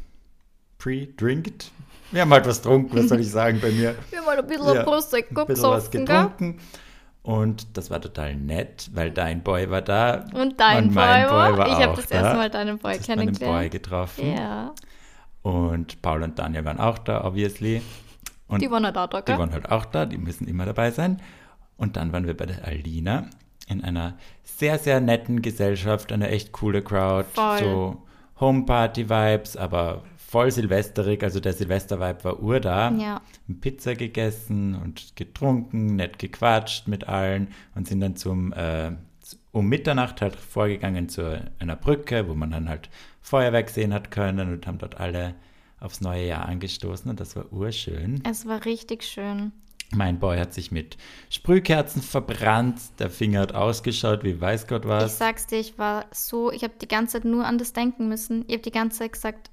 Pre-drinkt. Wir haben halt was getrunken, was soll ich sagen bei mir? Wir haben mal ein bisschen Ja, Prosecco ein bisschen was getrunken. Und das war total nett, weil dein Boy war da. Und dein und mein Boy war- ich hab auch das da. erste Mal deinen Boy hast meinen Boy kennengelernt. getroffen. Ja, Und Paul und Daniel waren auch da, obviously. Und die waren halt auch da, die gell? waren halt auch da, die müssen immer dabei sein. Und dann waren wir bei der Alina in einer sehr, sehr netten Gesellschaft, eine echt coole Crowd. Voll. So Homeparty-Vibes, aber voll silvesterig. Also der Silvester-Vibe war ur da. Ja. Pizza gegessen und getrunken, nett gequatscht mit allen und sind dann zum äh, um Mitternacht halt vorgegangen zu einer Brücke, wo man dann halt Feuerwerk sehen hat können und haben dort alle aufs neue Jahr angestoßen und das war urschön. Es war richtig schön. Mein Boy hat sich mit Sprühkerzen verbrannt, der Finger hat ausgeschaut wie weiß Gott Ich was. sag's dir, ich war so, ich habe die ganze Zeit nur an das denken müssen. Ich habe die ganze Zeit gesagt,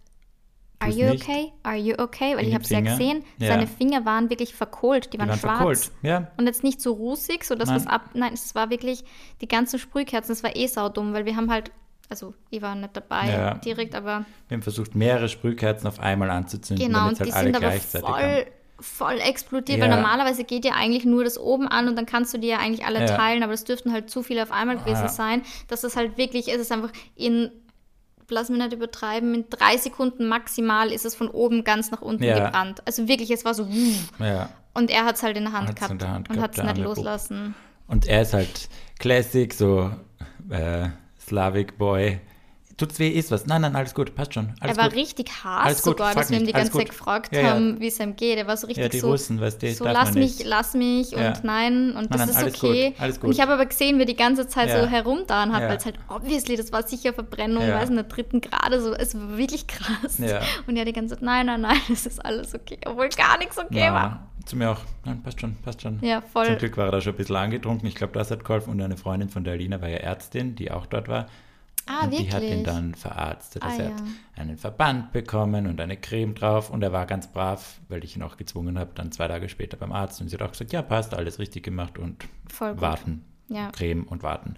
Are you nicht. okay? Are you okay? Weil ich habe es ja gesehen, Ja. seine Finger waren wirklich verkohlt, die, Die waren, waren schwarz. verkohlt. Ja, Und jetzt nicht so rusig, so dass was ab. Nein, es war wirklich die ganzen Sprühkerzen. Es war eh saudumm, weil wir haben halt, also ich war nicht dabei Ja. direkt, aber wir haben versucht, mehrere Sprühkerzen auf einmal anzuzünden, genau, und die halt alle sind aber voll, haben. voll explodiert, Ja. weil normalerweise geht ja eigentlich nur das oben an und dann kannst du die ja eigentlich alle Ja. teilen, aber es dürften halt zu viele auf einmal gewesen Ja. sein, dass das halt wirklich, es ist einfach in, lass mich nicht übertreiben, in drei Sekunden maximal ist es von oben ganz nach unten Ja. gebrannt. Also wirklich, es war so, Ja. Und er hat es halt in der Hand Hat's gehabt in der Hand und hat es nicht loslassen. Und er ist halt Classic, so äh, Slavic Boy. Tut's weh, ist was? Nein, nein, alles gut, passt schon. Alles er war gut. richtig Alles hart gut, sogar, frag dass wir ihn die alles ganze Zeit gut. gefragt Ja, ja. haben, wie es ihm geht. Er war so richtig Ja, die so, Russen, weißt du, so lass mich, nicht. lass mich Ja. und nein und das nein, ist alles okay. gut, alles Und gut. ich habe aber gesehen, wie er die ganze Zeit Ja. so herumtan hat, Ja. weil es halt obviously, das war sicher Verbrennung, Ja. weiß nicht, dritten Grade, so, es war wirklich krass. Ja. Und er die ganze Zeit, nein, nein, nein, es ist alles okay, obwohl gar nichts okay war. Na, zu mir auch. Nein, passt schon, passt schon. Ja, voll. Zum Glück war er da schon ein bisschen angetrunken. Ich glaube, das hat geholfen. Und eine Freundin von der Alina war ja Ärztin, die auch dort war. Ah, und die hat ihn wirklich? dann verarztet. Ah, Also er ja. hat einen Verband bekommen und eine Creme drauf. Und er war ganz brav, weil ich ihn auch gezwungen habe, dann zwei Tage später beim Arzt. Und sie hat auch gesagt, ja, passt, alles richtig gemacht und warten. Ja. Creme und warten.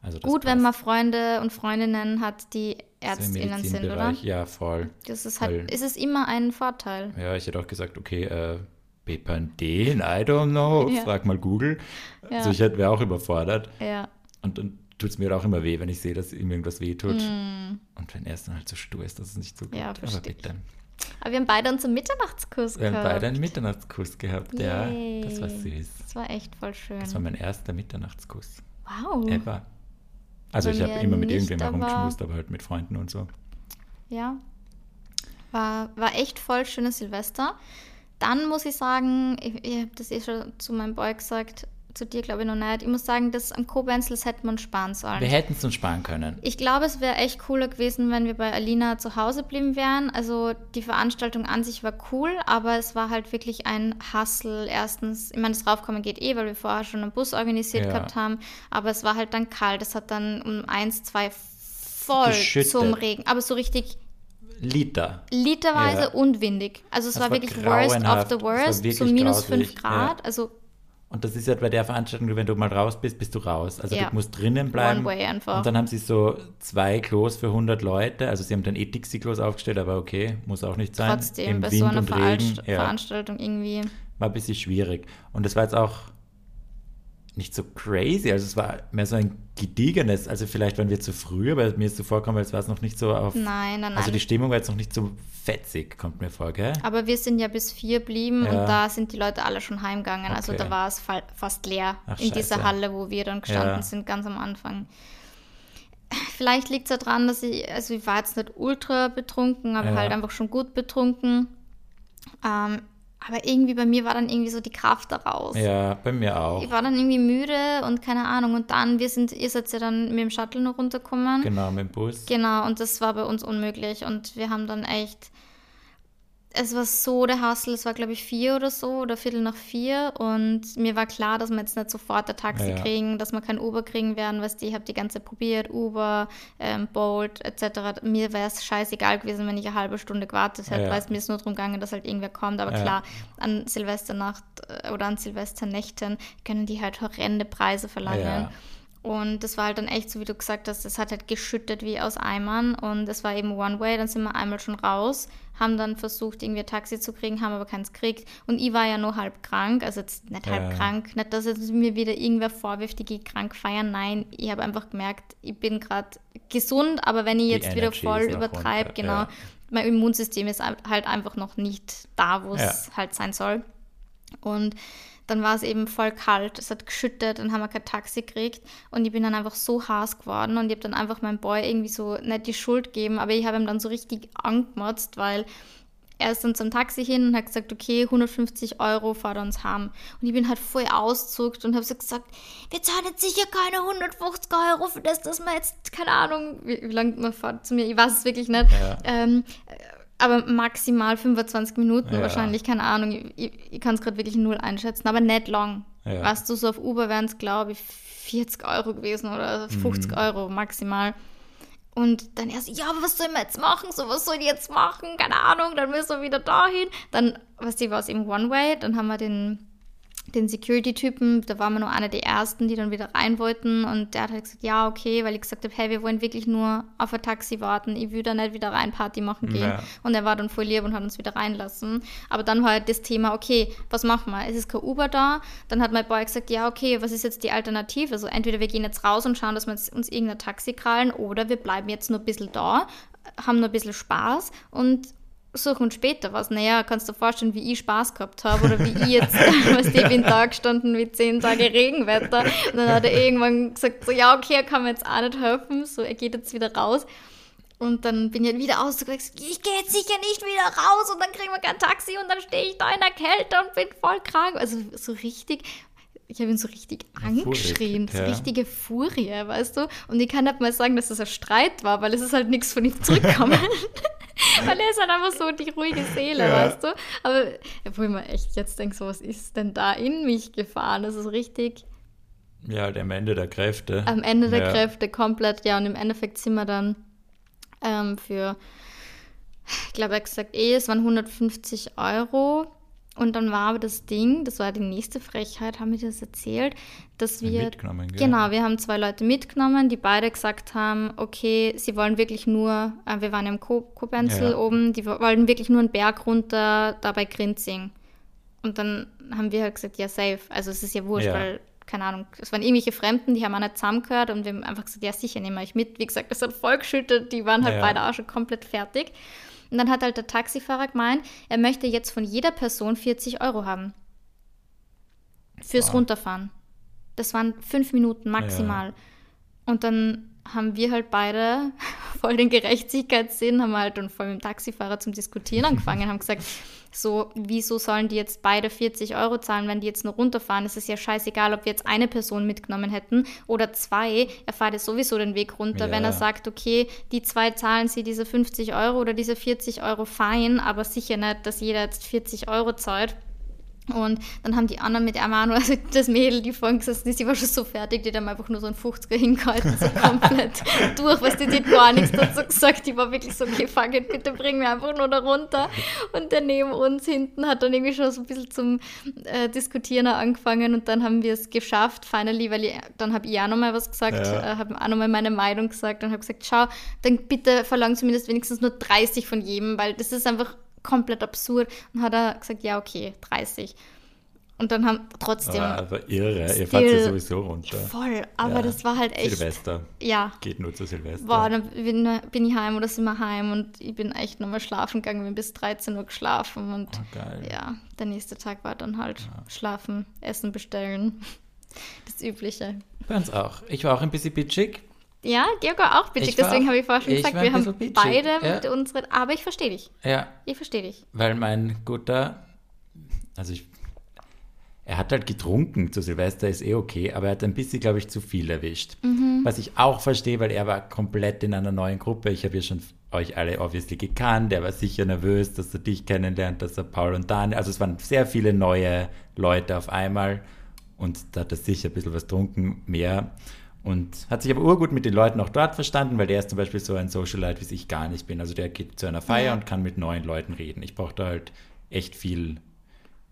Also Gut, wenn passt. man Freunde und Freundinnen hat, die Ärztinnen sind, oder? Ja, voll. Das ist Weil- halt, ist es immer ein Vorteil. Ja, ich hätte auch gesagt, okay, äh, Bepanthen, I don't know, Ja. frag mal Google. Ja. Also ich hätte wäre auch überfordert. Ja. Und dann tut es mir auch immer weh, wenn ich sehe, dass ihm irgendwas weh tut. Und wenn er es dann halt so stur ist, dass es nicht so gut. Mm. Ja, Aber bitte. Aber wir haben beide unseren Mitternachtskuss Wir haben gehabt. beide einen Mitternachtskuss gehabt, ja. Yay. Das war süß. Das war echt voll schön. Das war mein erster Mitternachtskuss. wow. Ever. Also Bei ich habe immer mit nicht, irgendwem aber- herumgeschmust, aber halt mit Freunden und so. Ja. War, war echt voll schönes Silvester. Dann muss ich sagen, ich, ich habe das eh schon zu meinem Boy gesagt, zu dir glaube ich noch nicht. Ich muss sagen, das am Kobenzels hätte man sparen sollen. Wir hätten es uns sparen können. Ich glaube, es wäre echt cooler gewesen, wenn wir bei Alina zu Hause blieben wären. Also die Veranstaltung an sich war cool, aber es war halt wirklich ein Hustle. Erstens, ich meine, das Raufkommen geht eh, weil wir vorher schon einen Bus organisiert Ja. gehabt haben, aber es war halt dann kalt. Es hat dann um eins, zwei voll Geschüttet. zum Regen, aber so richtig Liter. literweise Ja. und windig. Also es war, war wirklich worst of grauenhaft. the worst, so minus grauslich, 5 Grad. ja. Also Und das ist ja bei der Veranstaltung, wenn du mal raus bist, bist du raus. Also Ja. du musst drinnen bleiben. One way einfach. Und dann haben sie so zwei Klos für 100 Leute. Also sie haben dann eh Dixie-Klos aufgestellt, aber okay, muss auch nicht sein. trotzdem Im bei Wind so einer und Regen, Veranst ja, Veranstaltung irgendwie. war ein bisschen schwierig. Und es war jetzt auch nicht so crazy. Also es war mehr so ein gediegenes. Also vielleicht waren wir zu früh, aber mir ist so vorgekommen, als war es noch nicht so auf... Nein, nein, nein. Also die Stimmung war jetzt noch nicht so fetzig, kommt mir vor, gell? Aber wir sind ja bis vier blieben Ja. und da sind die Leute alle schon heimgegangen. Also Okay. da war es fa fast leer Ach, in dieser scheiße. Halle, wo wir dann gestanden Ja. sind, ganz am Anfang. Vielleicht liegt es daran, dass ich, also ich war jetzt nicht ultra betrunken, aber Ja. halt einfach schon gut betrunken. Ähm, aber irgendwie bei mir war dann irgendwie so die Kraft daraus. Ja, bei mir auch. Ich war dann irgendwie müde und keine Ahnung. Und dann, wir sind, ihr seid ja dann mit dem Shuttle noch runtergekommen. Genau, mit dem Bus. Genau, und das war bei uns unmöglich. Und wir haben dann echt. Es war so der Hustle, es war glaube ich vier oder so oder Viertel nach vier und mir war klar, dass wir jetzt nicht sofort ein Taxi Ja, ja. kriegen, dass wir kein Uber kriegen werden, weißt du, ich habe die ganze Zeit probiert, Uber, ähm, Bolt etc. Mir wäre es scheißegal gewesen, wenn ich eine halbe Stunde gewartet hätte, Ja. weil es mir ist nur darum gegangen, dass halt irgendwer kommt, aber klar, an Silvesternacht äh, oder an Silvesternächten können die halt horrende Preise verlangen. Und das war halt dann echt so, wie du gesagt hast, es hat halt geschüttet wie aus Eimern und es war eben One-Way, dann sind wir einmal schon raus, haben dann versucht, irgendwie ein Taxi zu kriegen, haben aber keins gekriegt. Und ich war ja nur halb krank, also jetzt nicht halb Ja. krank, nicht, dass jetzt mir wieder irgendwer vorwirft, ich gehe krank feiern, nein, ich habe einfach gemerkt, ich bin gerade gesund, aber wenn ich Die jetzt wieder Energy voll übertreibe, genau, ja. mein Immunsystem ist halt einfach noch nicht da, wo es Ja. halt sein soll. Und dann war es eben voll kalt, es hat geschüttet, dann haben wir kein Taxi gekriegt und ich bin dann einfach so heiß geworden und ich habe dann einfach meinem Boy irgendwie so nicht die Schuld gegeben, aber ich habe ihm dann so richtig angemotzt, weil er ist dann zum Taxi hin und hat gesagt, okay, 150 Euro fahrt er uns heim. Und ich bin halt voll auszuckt und habe so gesagt, wir zahlen jetzt sicher keine 150 Euro für das, dass wir jetzt, keine Ahnung, wie, wie lange man fährt zu mir, ich weiß es wirklich nicht. Ja. Ähm, aber maximal 25 Minuten Ja. wahrscheinlich, keine Ahnung. Ich, ich, ich kann es gerade wirklich null einschätzen, aber nicht lang. Ja. Weißt du, so auf Uber wären es, glaube ich, 40 Euro gewesen oder 50 Mhm. Euro maximal. Und dann erst, ja, aber was soll man jetzt machen? So, was soll ich jetzt machen? Keine Ahnung, dann müssen wir wieder dahin. Dann, was die war es eben One-Way, dann haben wir den, den Security-Typen, da waren wir nur einer der ersten, die dann wieder rein wollten und der hat halt gesagt, ja, okay, weil ich gesagt habe, hey, wir wollen wirklich nur auf ein Taxi warten, ich will da nicht wieder rein Party machen gehen. Ja. Und er war dann voll lieb und hat uns wieder reinlassen. Aber dann war halt das Thema, okay, was machen wir? Es ist kein Uber da. Dann hat mein Boy gesagt, ja, okay, was ist jetzt die Alternative? Also entweder wir gehen jetzt raus und schauen, dass wir uns irgendein Taxi krallen oder wir bleiben jetzt nur ein bisschen da, haben nur ein bisschen Spaß und suchen uns später was. Naja, kannst du dir vorstellen, wie ich Spaß gehabt habe oder wie ich jetzt, was ich bin da gestanden mit zehn Tage Regenwetter. Und dann hat er irgendwann gesagt, so, ja, okay, er kann mir jetzt auch nicht helfen, so, er geht jetzt wieder raus. Und dann bin ich wieder ausgegangen, ich gehe jetzt sicher nicht wieder raus und dann kriegen wir kein Taxi und dann stehe ich da in der Kälte und bin voll krank. Also so richtig, ich habe ihn so richtig angeschrien, so ja. richtige Furie, weißt du? Und ich kann nicht mal sagen, dass das ein Streit war, weil es ist halt nichts von ihm zurückgekommen. weil er ist halt einfach so die ruhige Seele, ja. weißt du? Aber wo ich mir echt jetzt denke, so was ist denn da in mich gefahren? Das ist richtig. Ja, halt am Ende der Kräfte. Am Ende der ja. Kräfte komplett, ja. Und im Endeffekt sind wir dann ähm, für, ich glaube, er hat gesagt, eh, es waren 150 Euro und dann war aber das Ding, das war die nächste Frechheit, haben wir das erzählt, dass wir. Mitgenommen, gell? Genau, wir haben zwei Leute mitgenommen, die beide gesagt haben, okay, sie wollen wirklich nur, äh, wir waren im Kobenzel ja. oben, die wollen wirklich nur einen Berg runter, da bei Grinzing. Und dann haben wir halt gesagt, ja, safe. Also es ist ja wurscht, ja. weil, keine Ahnung, es waren irgendwelche Fremden, die haben auch nicht zusammengehört und wir haben einfach gesagt, ja, sicher, nehmen wir euch mit. Wie gesagt, das hat voll geschüttet, die waren halt ja. beide auch schon komplett fertig. Und dann hat halt der Taxifahrer gemeint, er möchte jetzt von jeder Person 40 Euro haben. Fürs wow. Runterfahren. Das waren fünf Minuten maximal. Ja. Und dann haben wir halt beide voll den Gerechtigkeitssinn, haben halt und voll mit dem Taxifahrer zum Diskutieren angefangen, haben gesagt, so, wieso sollen die jetzt beide 40 Euro zahlen, wenn die jetzt nur runterfahren? Es ist ja scheißegal, ob wir jetzt eine Person mitgenommen hätten oder zwei. Er fährt jetzt sowieso den Weg runter. Ja. Wenn er sagt, okay, die zwei zahlen sie diese 50 Euro oder diese 40 Euro fein, aber sicher nicht, dass jeder jetzt 40 Euro zahlt. Und dann haben die anderen mit Amano, also das Mädel, die vorhin gesessen ist, die war schon so fertig, die haben einfach nur so einen 50er hingehalten, so komplett durch, was die, die hat gar nichts dazu gesagt. Die war wirklich so, okay, fuck it, bitte bring mir einfach nur da runter. Und der neben uns hinten hat dann irgendwie schon so ein bisschen zum äh, Diskutieren angefangen und dann haben wir es geschafft, finally, weil ich, dann habe ich auch nochmal was gesagt, ja. äh, habe auch nochmal meine Meinung gesagt und habe gesagt, schau, dann bitte verlang zumindest wenigstens nur 30 von jedem, weil das ist einfach komplett absurd. Und hat er gesagt, ja, okay, 30. Und dann haben trotzdem. Aber, aber irre, ihr fahrt ja sowieso runter. Voll, aber ja. das war halt echt. Silvester. Ja. Geht nur zu Silvester. Boah, dann bin, bin, ich heim oder sind wir heim und ich bin echt nochmal schlafen gegangen, bin bis 13 Uhr geschlafen und oh, geil. ja, der nächste Tag war dann halt ja. schlafen, Essen bestellen. Das Übliche. Bei uns auch. Ich war auch ein bisschen bitchig. Ja, Georg war auch bitchig, deswegen habe ich vorher schon gesagt, wir haben bitchig. beide ja. mit unseren. Aber ich verstehe dich. Ja. Ich verstehe dich. Weil mein guter, also ich, er hat halt getrunken zu Silvester, ist eh okay, aber er hat ein bisschen, glaube ich, zu viel erwischt. Mhm. Was ich auch verstehe, weil er war komplett in einer neuen Gruppe. Ich habe ja schon euch alle obviously gekannt. Er war sicher nervös, dass er dich kennenlernt, dass er Paul und Daniel. Also es waren sehr viele neue Leute auf einmal und da hat er sicher ein bisschen was getrunken, mehr. Und hat sich aber urgut mit den Leuten auch dort verstanden, weil der ist zum Beispiel so ein Socialite, wie ich gar nicht bin. Also der geht zu einer Feier ja. und kann mit neuen Leuten reden. Ich brauche da halt echt viel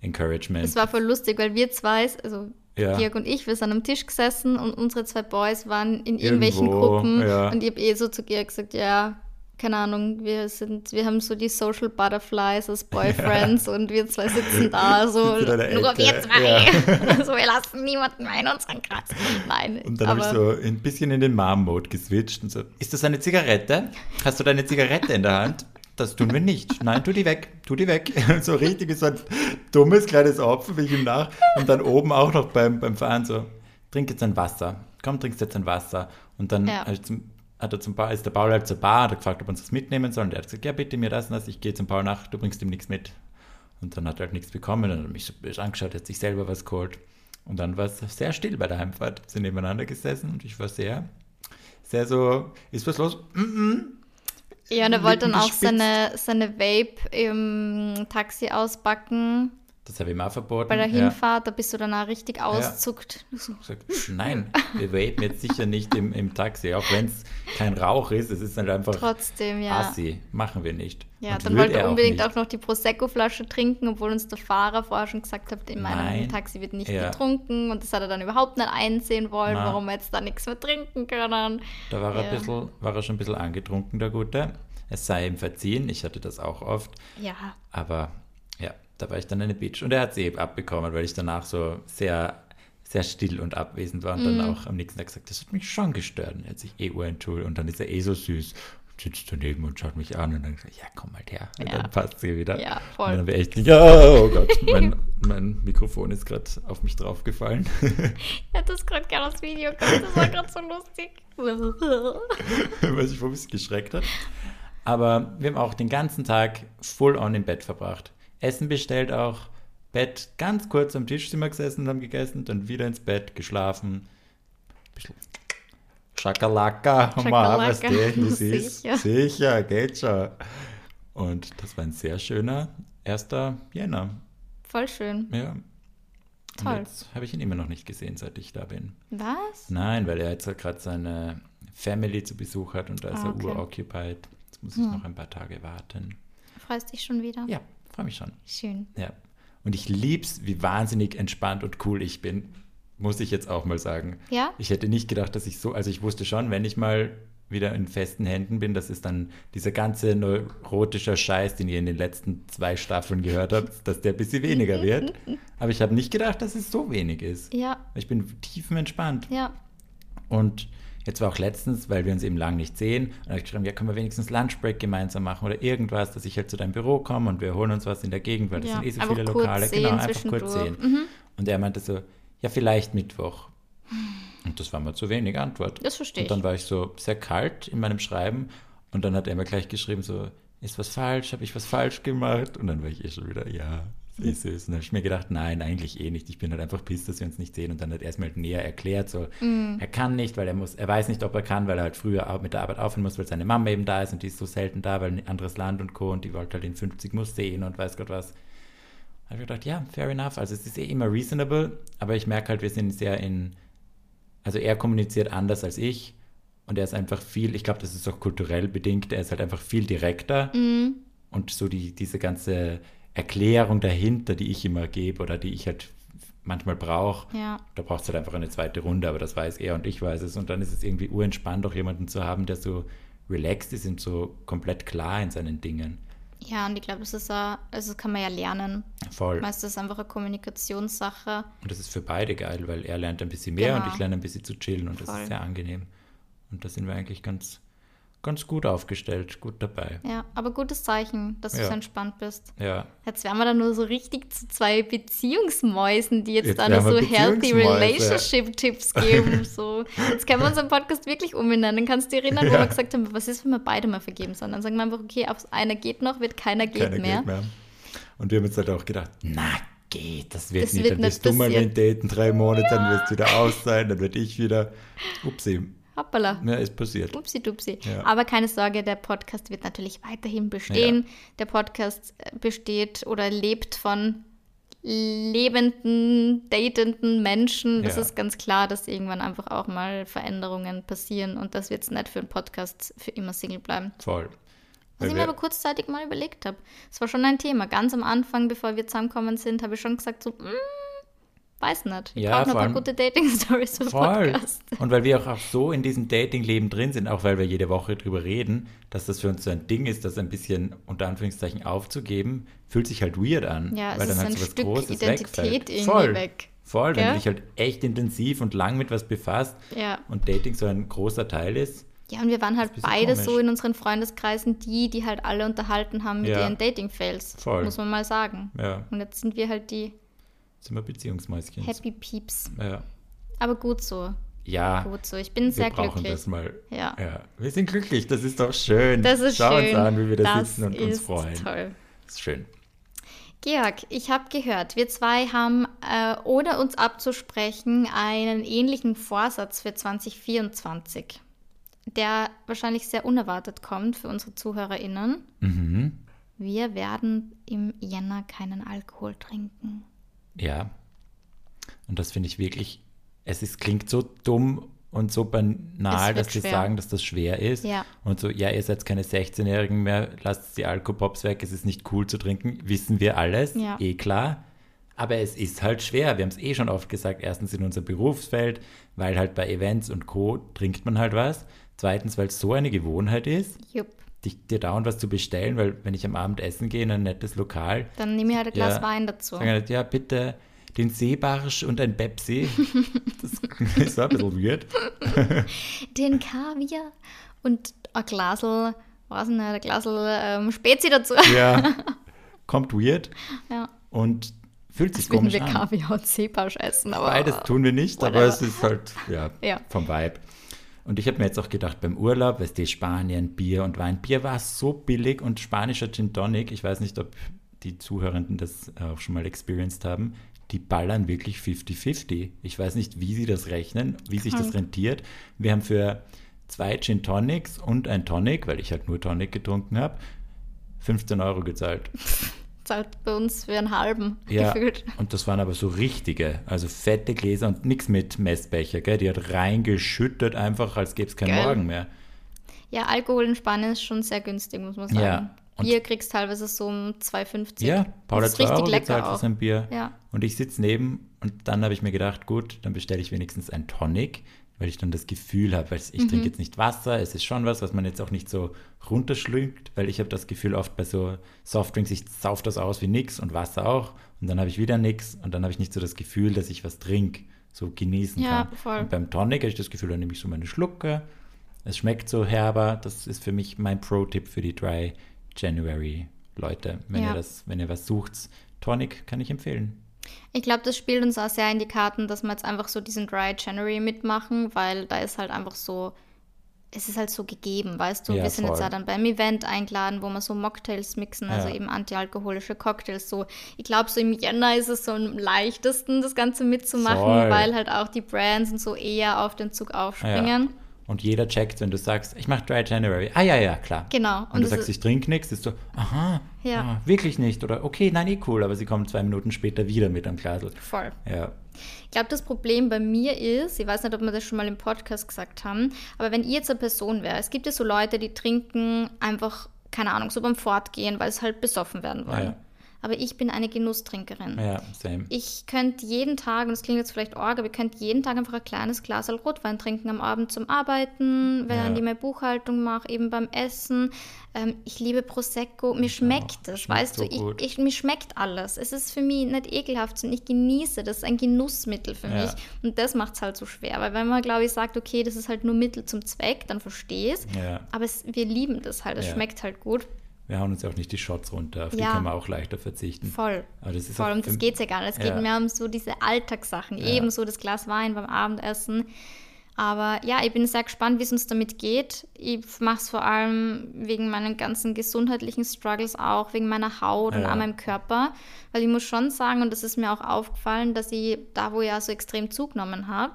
Encouragement. Es war voll lustig, weil wir zwei, also ja. Georg und ich, wir sind am Tisch gesessen und unsere zwei Boys waren in irgendwelchen Irgendwo, Gruppen. Ja. Und ich habe eh so zu Georg gesagt, ja, keine Ahnung, wir sind, wir haben so die Social Butterflies als Boyfriends ja. und wir zwei sitzen da, so nur wir zwei. Ja. so, wir lassen niemanden mehr in unseren Kreis. Nein. Und dann habe ich so ein bisschen in den Mom-Mode geswitcht und so, ist das eine Zigarette? Hast du deine Zigarette in der Hand? Das tun wir nicht. Nein, tu die weg, tu die weg. so richtig so ein dummes kleines Opfer, wie ich ihm nach. Und dann oben auch noch beim, beim Fahren so, trink jetzt ein Wasser. Komm, trinkst jetzt ein Wasser. Und dann ja. ich zum hat er zum Paul, ist der Paul halt zur Bar, hat er gefragt, ob er uns das mitnehmen soll. Und er hat gesagt, ja, bitte mir das und das, ich gehe zum Paul nach, du bringst ihm nichts mit. Und dann hat er halt nichts bekommen und dann hat er mich so angeschaut, hat sich selber was geholt. Und dann war es sehr still bei der Heimfahrt. Wir sind nebeneinander gesessen und ich war sehr, sehr so, ist was los? Mm -mm. Ja, und er wollte dann auch seine, seine Vape im Taxi ausbacken. Das habe ich mal verboten. Bei der Hinfahrt, ja. da bist du dann auch richtig auszuckt. Ja. Sag, nein, wir vapen jetzt sicher nicht im, im Taxi, auch wenn es kein Rauch ist. Es ist halt einfach Trotzdem, ja. Assi. Machen wir nicht. Ja, Und dann wollte er unbedingt auch, auch, noch die Prosecco-Flasche trinken, obwohl uns der Fahrer vorher schon gesagt hat, in meinem nein. Taxi wird nicht ja. getrunken. Und das hat er dann überhaupt nicht einsehen wollen, Na. warum wir jetzt da nichts mehr trinken können. Da war, er, bisschen, war er schon ein bisschen angetrunken, der Gute. Es sei ihm verziehen, ich hatte das auch oft. Ja. Aber da war ich dann eine Bitch. Und er hat es eben abbekommen, weil ich danach so sehr, sehr still und abwesend war und mm. dann mhm. auch am nächsten Tag gesagt, das hat mich schon gestört. Und er hat sich eh urentschuldigt und dann ist er eh so süß. sitzt daneben und schaut mich an und dann sagt, ja, komm mal her. Und Ja. dann passt sie wieder. Ja, Und voll. dann wäre echt, ja, oh Gott, mein, mein Mikrofon ist gerade auf mich draufgefallen. Ich hätte das gerade gerne das Video gehabt, das war gerade so lustig. weil sich ein bisschen geschreckt hat. Aber wir haben auch den ganzen Tag full on im Bett verbracht. Essen bestellt auch, Bett ganz kurz am Tisch sind wir gesessen und haben gegessen, dann wieder ins Bett, geschlafen. Schakalaka, Mama, was Schakalaka, du, ist sicher. sicher, geht schon. Und das war ein sehr schöner 1. Jänner. Voll schön. Ja. Toll. Und jetzt habe ich ihn immer noch nicht gesehen, seit ich da bin. Was? Nein, weil er jetzt gerade seine Family zu Besuch hat und da ist Ah, er okay. uroccupied. Jetzt muss ich noch ein paar Tage warten. Freust dich schon wieder? Ja, freue mich schon. Schön. Ja. Und ich lieb's, wie wahnsinnig entspannt und cool ich bin. Muss ich jetzt auch mal sagen. Ja? Ich hätte nicht gedacht, dass ich so, also ich wusste schon, wenn ich mal wieder in festen Händen bin, das ist dann dieser ganze neurotischer Scheiß, den ihr in den letzten zwei Staffeln gehört habt, dass der ein bisschen weniger wird. Aber ich habe nicht gedacht, dass es so wenig ist. Ja, Ich bin tiefenentspannt. ja. Und jetzt war auch letztens, weil wir uns eben lang nicht sehen, und habe ich geschrieben, ja, können wir wenigstens Lunchbreak gemeinsam machen oder irgendwas, dass ich halt zu deinem Büro komme und wir holen uns was in der Gegend, weil das Ja, sind eh so viele Lokale. sehen genau, einfach kurz sehen. Mhm. Und er meinte so, ja, vielleicht Mittwoch. Und das war mir zu wenig Antwort. Das verstehe Und dann ich. war ich so sehr kalt in meinem Schreiben und dann hat er mir gleich geschrieben so, ist was falsch, habe ich was falsch gemacht? Und dann war ich eh schon wieder, ja, sehr süß. Und dann habe ich mir gedacht, nein, eigentlich eh nicht. Ich bin halt einfach piss, dass wir uns nicht sehen. Und dann hat er es mir halt näher erklärt, so, Mhm. er kann nicht, weil er muss, er weiß nicht, ob er kann, weil er halt früher auch mit der Arbeit aufhören muss, weil seine Mama eben da ist und die ist so selten da, weil ein anderes Land und Co. Und die wollte halt in 50 Museen und weiß Gott was. Da habe ich gedacht, ja, fair enough. Also es ist eh immer reasonable, aber ich merke halt, wir sind sehr in, also er kommuniziert anders als ich und er ist einfach viel, ich glaube, das ist auch kulturell bedingt, er ist halt einfach viel direkter Mhm. und so die, diese ganze Erklärung dahinter, die ich immer gebe oder die ich halt manchmal brauche, Ja. da braucht es halt einfach eine zweite Runde, aber das weiß er und ich weiß es und dann ist es irgendwie urentspannt, auch jemanden zu haben, der so relaxed ist und so komplett klar in seinen Dingen. Ja, und ich glaube, das ist auch, also das kann man ja lernen. Voll. Meist ist es einfach eine Kommunikationssache. Und das ist für beide geil, weil er lernt ein bisschen mehr Genau. und ich lerne ein bisschen zu chillen und das Voll. ist sehr angenehm. Und da sind wir eigentlich ganz, ganz gut aufgestellt, gut dabei. Ja, aber gutes Zeichen, dass du Ja. so entspannt bist. Ja, Jetzt wären wir dann nur so richtig zu zwei Beziehungsmäusen, die jetzt, Jetzt da nur so healthy. Relationship-Tipps geben. So. Jetzt können wir unseren Podcast wirklich umbenennen. Kannst du dich erinnern, wo Ja. wir gesagt haben, was ist, wenn wir beide mal vergeben sollen? Dann sagen wir einfach, okay, aufs einer geht noch, wird keiner geht keiner mehr. geht mehr. Und wir haben uns halt auch gedacht, na geht, das wird Das nicht. wird dann nicht bist du mal mit Daten drei Monate, dann wirst du wieder aus sein, dann wird ich wieder. Upsi, Hoppala. ja, ist passiert. Upsi dupsi. Ja. Aber keine Sorge, der Podcast wird natürlich weiterhin bestehen. Der Podcast äh, besteht oder lebt von lebenden, datenden Menschen. Das Ja. ist ganz klar, dass irgendwann einfach auch mal Veränderungen passieren und das wird nicht für einen Podcast für immer Single bleiben. Voll. Was ich mir aber kurzzeitig mal überlegt habe. Es war schon ein Thema. Ganz am Anfang, bevor wir zusammengekommen sind, habe ich schon gesagt, so, mm, weiß nicht. Ich Ja, brauche noch vor ein paar allem- gute Dating-Stories für Voll. Podcast. Und weil wir auch, auch so in diesem Dating-Leben drin sind, auch weil wir jede Woche drüber reden, dass das für uns so ein Ding ist, das ein bisschen unter Anführungszeichen aufzugeben, fühlt sich halt weird an. Ja, es weil ist dann halt ein so was Stück Großes Identität irgendwie Voll. weg. Voll, wenn Gell? du dich halt echt intensiv und lang mit was befasst Ja. und Dating so ein großer Teil ist. Ja, und wir waren halt ist beide komisch. so in unseren Freundeskreisen die, die halt alle unterhalten haben mit Ja. ihren Dating-Fails. Voll. Muss man mal sagen. Ja, Und jetzt sind wir halt die sind wir Beziehungsmäuschen. Happy Peeps. Ja. Aber gut so. ja, Gut so. Ich bin wir sehr brauchen glücklich. das mal. Ja. Ja, wir sind glücklich, das ist doch schön. Das ist Schau schön. uns an, wie wir da sitzen und uns ist freuen. Toll. Das ist schön. Georg, ich habe gehört, wir zwei haben, äh, ohne uns abzusprechen, einen ähnlichen Vorsatz für 2024, der wahrscheinlich sehr unerwartet kommt für unsere ZuhörerInnen. Mhm. Wir werden im Jänner keinen Alkohol trinken. Ja. Und das finde ich wirklich, es ist, klingt so dumm und so banal, dass schwer. sagen, dass das schwer ist. Ja. Und so, ja, ihr seid keine 16-Jährigen mehr, lasst die Alkopops weg, es ist nicht cool zu trinken, wissen wir alles, Ja. eh klar. Aber es ist halt schwer. Wir haben es eh schon oft gesagt. Erstens in unserem Berufsfeld, weil halt bei Events und Co. trinkt man halt was. Zweitens, weil es so eine Gewohnheit ist, Jupp. Dich, dir dauernd was zu bestellen, weil wenn ich am Abend essen gehe in ein nettes Lokal, Dann nehme ich halt ein Glas Ja. Wein dazu. Sagen halt, ja, bitte den Seebarsch und ein Pepsi. Das ist ein bisschen weird. Den Kaviar und ein Glasl weiß nicht, ein Glas ähm, Spezi dazu. Ja, kommt weird Ja. und fühlt sich würden komisch wir an. Kaviar und Seepausch essen. Aber Beides tun wir nicht, aber whatever. es ist halt, ja, Ja. vom Vibe. Und ich habe mir jetzt auch gedacht, beim Urlaub, weißt du, Spanien, Bier und Wein. Bier war so billig und spanischer Gin Tonic, ich weiß nicht, ob die Zuhörenden das auch schon mal experienced haben, die ballern wirklich 50-50. Ich weiß nicht, wie sie das rechnen, wie sich das rentiert. Wir haben für zwei Gin Tonics und ein Tonic, weil ich halt nur Tonic getrunken habe, 15 Euro gezahlt. zahlt bei uns für einen halben Ja, gefühlt. und das waren aber so richtige, also fette Gläser und nichts mit Messbecher, gell? Die hat reingeschüttet einfach, als gäbe es keinen Geil. Morgen mehr. Ja, Alkohol in Spanien ist schon sehr günstig, muss man sagen. Ja, Bier kriegst teilweise so um 2,50. Ja, Paul hat das ist 2 richtig Euro lecker gezahlt für auch. sein Bier. Ja. Und ich sitze neben und dann habe ich mir gedacht, gut, dann bestelle ich wenigstens ein Tonic, weil ich dann das Gefühl habe, weil ich Mhm. trinke jetzt nicht Wasser, es ist schon was, was man jetzt auch nicht so runterschluckt, weil ich habe das Gefühl oft bei so Softdrinks, ich sauf das aus wie nix und Wasser auch und dann habe ich wieder nix und dann habe ich nicht so das Gefühl, dass ich was trinke, so genießen Ja, kann. voll. Und beim Tonic habe ich das Gefühl, dann nehme ich so meine Schlucke, es schmeckt so herber, das ist für mich mein Pro-Tipp für die Dry January Leute. Wenn Ja. ihr das, wenn ihr was sucht, Tonic kann ich empfehlen. Ich glaube, das spielt uns auch sehr in die Karten, dass wir jetzt einfach so diesen Dry January mitmachen, weil da ist halt einfach so, es ist halt so gegeben, weißt du? Ja, wir sind jetzt voll. ja dann beim Event eingeladen, wo wir so Mocktails mixen, also Ja. eben antialkoholische Cocktails. So, ich glaube, so im Jänner ist es so am leichtesten, das Ganze mitzumachen, Voll. weil halt auch die Brands und so eher auf den Zug aufspringen. Und jeder checkt, wenn du sagst, ich mache Dry January. Ah ja, ja, klar. Genau. Und, du das sagst, ich trinke nichts, ist so, aha, Ja. ah, wirklich nicht. Oder okay, nein, eh cool, aber sie kommen zwei Minuten später wieder mit am Glasl. voll. Ja. Ich glaube, das Problem bei mir ist, ich weiß nicht, ob wir das schon mal im Podcast gesagt haben, aber wenn ich jetzt eine Person wäre, es gibt ja so Leute, die trinken einfach, keine Ahnung, so beim Fortgehen, weil sie halt besoffen werden wollen. Ja. Aber ich bin eine Genusstrinkerin. Ja, same. Ich könnte jeden Tag, und das klingt jetzt vielleicht arg, aber ich könnte jeden Tag einfach ein kleines Glas Rotwein trinken am Abend zum Arbeiten, während Ja. ich meine Buchhaltung mache, eben beim Essen. Ähm, ich liebe Prosecco. Mir schmeckt es, Schmeckt weißt so du? Ich, ich, mir schmeckt alles. Es ist für mich nicht ekelhaft, sondern ich genieße das. ist ein Genussmittel für Ja. mich. Und das macht es halt so schwer. Weil wenn man, glaube ich, sagt, okay, das ist halt nur Mittel zum Zweck, dann verstehe ich es. Ja. Aber es, wir lieben das halt. Es Ja. schmeckt halt gut. Wir hauen uns ja auch nicht die Shots runter, auf die Ja. kann man auch leichter verzichten. Voll. Aber das ist Voll, um das geht es ja gar nicht. Es geht Ja. mehr um so diese Alltagssachen. Ja. Ebenso das Glas Wein beim Abendessen. Aber ja, ich bin sehr gespannt, wie es uns damit geht. Ich mache es vor allem wegen meinen ganzen gesundheitlichen Struggles auch, wegen meiner Haut und Ja. an meinem Körper. Weil ich muss schon sagen, und das ist mir auch aufgefallen, dass ich da, wo ich ja so extrem zugenommen habe,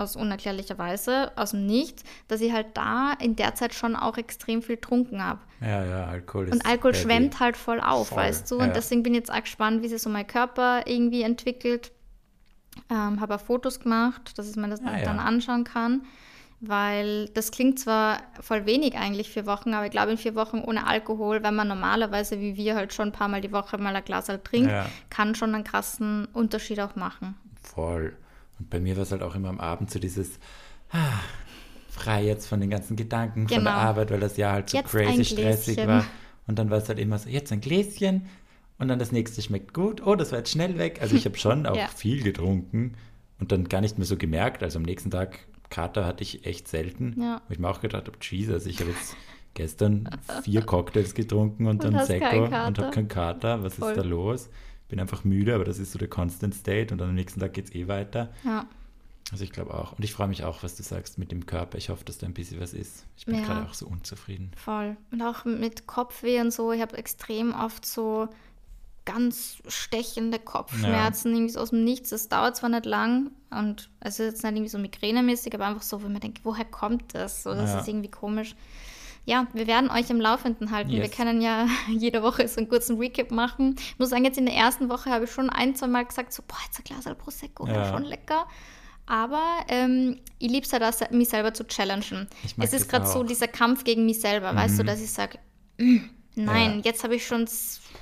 aus unerklärlicher Weise, aus dem Nichts, dass ich halt da in der Zeit schon auch extrem viel getrunken habe. Ja, ja, Alkohol ist. Und Alkohol schwemmt halt voll auf, Voll, weißt du? ja. Und deswegen bin ich jetzt auch gespannt, wie sich so mein Körper irgendwie entwickelt. Ähm, habe auch Fotos gemacht, dass ich mir das Ah, ja. dann anschauen kann. Weil das klingt zwar voll wenig eigentlich vier Wochen, aber ich glaube, in vier Wochen ohne Alkohol, wenn man normalerweise wie wir halt schon ein paar Mal die Woche mal ein Glas halt trinkt, Ja. kann schon einen krassen Unterschied auch machen. Voll. Und bei mir war es halt auch immer am Abend so dieses ah, frei jetzt von den ganzen Gedanken von der Genau. Arbeit, weil das Jahr halt so Jetzt crazy stressig war. Und dann war es halt immer so, jetzt ein Gläschen und dann das nächste schmeckt gut. Oh, das war jetzt schnell weg. Also ich habe schon auch Ja. viel getrunken und dann gar nicht mehr so gemerkt. Also am nächsten Tag Kater hatte ich echt selten. Ja. Wo ich mir auch gedacht habe, Jesus, ich habe jetzt gestern vier Cocktails getrunken und, Und dann Sekko und habe keinen Kater. Was Voll. ist da los? Bin einfach müde, aber das ist so der Constant State und dann am nächsten Tag geht es eh weiter. Ja. Also ich glaube auch. Und ich freue mich auch, was du sagst mit dem Körper. Ich hoffe, dass da ein bisschen was ist. Ich bin Ja. gerade auch so unzufrieden. Voll. Und auch mit Kopfweh und so. Ich habe extrem oft so ganz stechende Kopfschmerzen, irgendwie so aus dem Nichts. Das dauert zwar nicht lang und es ist jetzt nicht irgendwie so migränemäßig, aber einfach so, wo man denkt, woher kommt das? So, das Ja. ist irgendwie komisch. Ja, wir werden euch im Laufenden halten. Wir Yes. können ja jede Woche so einen kurzen Recap machen. Ich muss sagen, jetzt in der ersten Woche habe ich schon ein, zwei Mal gesagt, so, boah, jetzt ein Glas Prosecco, ja. Schon lecker. Aber ähm, ich liebe es halt, auch, mich selber zu challengen. Es ist gerade so dieser Kampf gegen mich selber, weißt du, dass ich sage, nein, Ja. jetzt habe ich schon